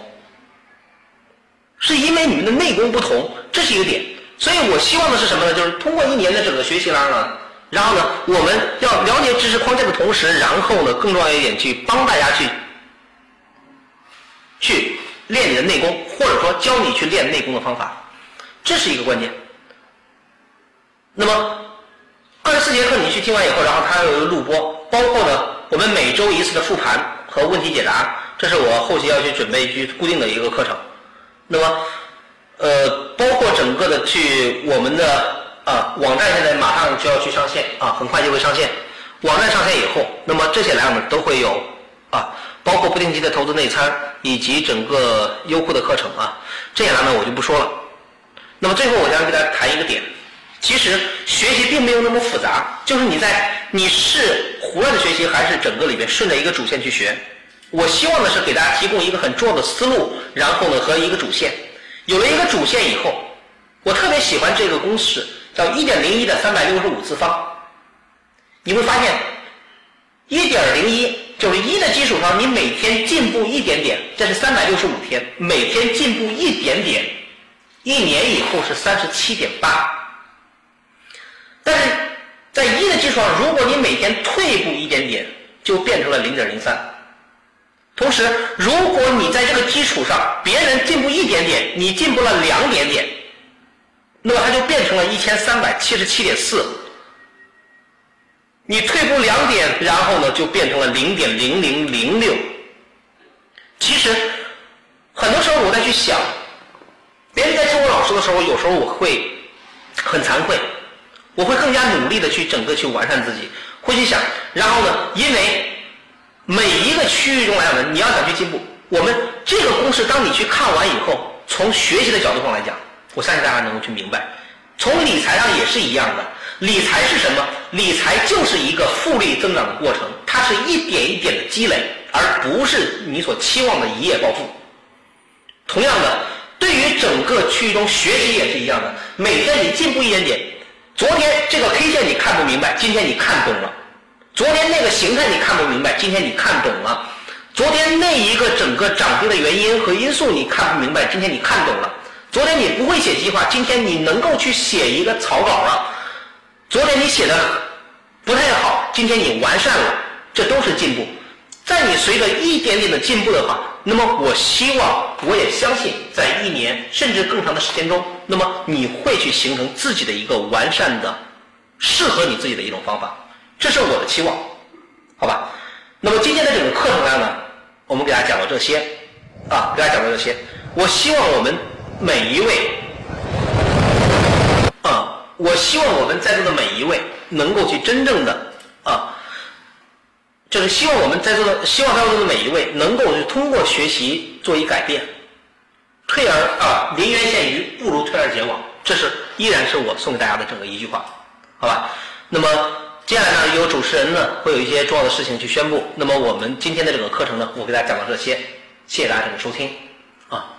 是因为你们的内功不同，这是一个点。所以我希望的是什么呢？就是通过一年的整个学习啦呢，然后呢，我们要了解知识框架的同时，然后呢，更重要一点，去帮大家去去练你的内功，或者说教你去练内功的方法，这是一个关键。那么。二十四节课你去听完以后，然后它有一个录播，包括呢我们每周一次的复盘和问题解答，这是我后期要去准备去固定的一个课程。那么，呃，包括整个的去我们的啊网站现在马上就要去上线啊，很快就会上线。网站上线以后，那么这些来我们都会有啊，包括不定期的投资内参以及整个优酷的课程啊，这些来呢我就不说了。那么最后我想给大家谈一个点。其实学习并没有那么复杂，就是你在你是胡乱的学习，还是整个里边顺着一个主线去学。我希望的是给大家提供一个很重要的思路，然后呢和一个主线。有了一个主线以后，我特别喜欢这个公式，叫一点零一的三百六十五次方。你会发现，一点零一就是一的基础上，你每天进步一点点，这是三百六十五天，每天进步一点点，一年以后是三十七点八。但是在一的基础上，如果你每天退步一点点，就变成了零点零三。同时，如果你在这个基础上，别人进步一点点，你进步了两点点，那么它就变成了一千三百七十七点四。你退步两点，然后呢，就变成了零点零零零六。其实，很多时候我在去想，别人在称我老师的时候，有时候我会很惭愧。我会更加努力的去整个去完善自己，会去想，然后呢，因为每一个区域中来讲，你要想去进步，我们这个公式，当你去看完以后，从学习的角度上来讲，我相信大家能够去明白，从理财上也是一样的。理财是什么？理财就是一个复利增长的过程，它是一点一点的积累，而不是你所期望的一夜暴富。同样的，对于整个区域中学习也是一样的，每天你进步一点点。昨天这个 K 线你看不明白，今天你看懂了；昨天那个形态你看不明白，今天你看懂了；昨天那一个整个涨跌的原因和因素你看不明白，今天你看懂了。昨天你不会写计划，今天你能够去写一个草稿了。昨天你写的不太好，今天你完善了，这都是进步。在你随着一点点的进步的话，那么我希望，我也相信，在一年甚至更长的时间中，那么你会去形成自己的一个完善的、适合你自己的一种方法。这是我的期望，好吧？那么今天的整个课程上呢，我们给大家讲到这些，啊，给大家讲到这些。我希望我们。每一位，啊，我希望我们在座的每一位能够去真正的啊，就是希望我们在座的，希望在座的每一位能够去通过学习做一改变，退而啊，临渊羡鱼，不如退而结网，这是依然是我送给大家的整个一句话，好吧？那么接下来呢，有主持人呢会有一些重要的事情去宣布，那么我们今天的这个课程呢，我给大家讲到这些，谢谢大家整个收听，啊，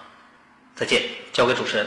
再见。交给主持人。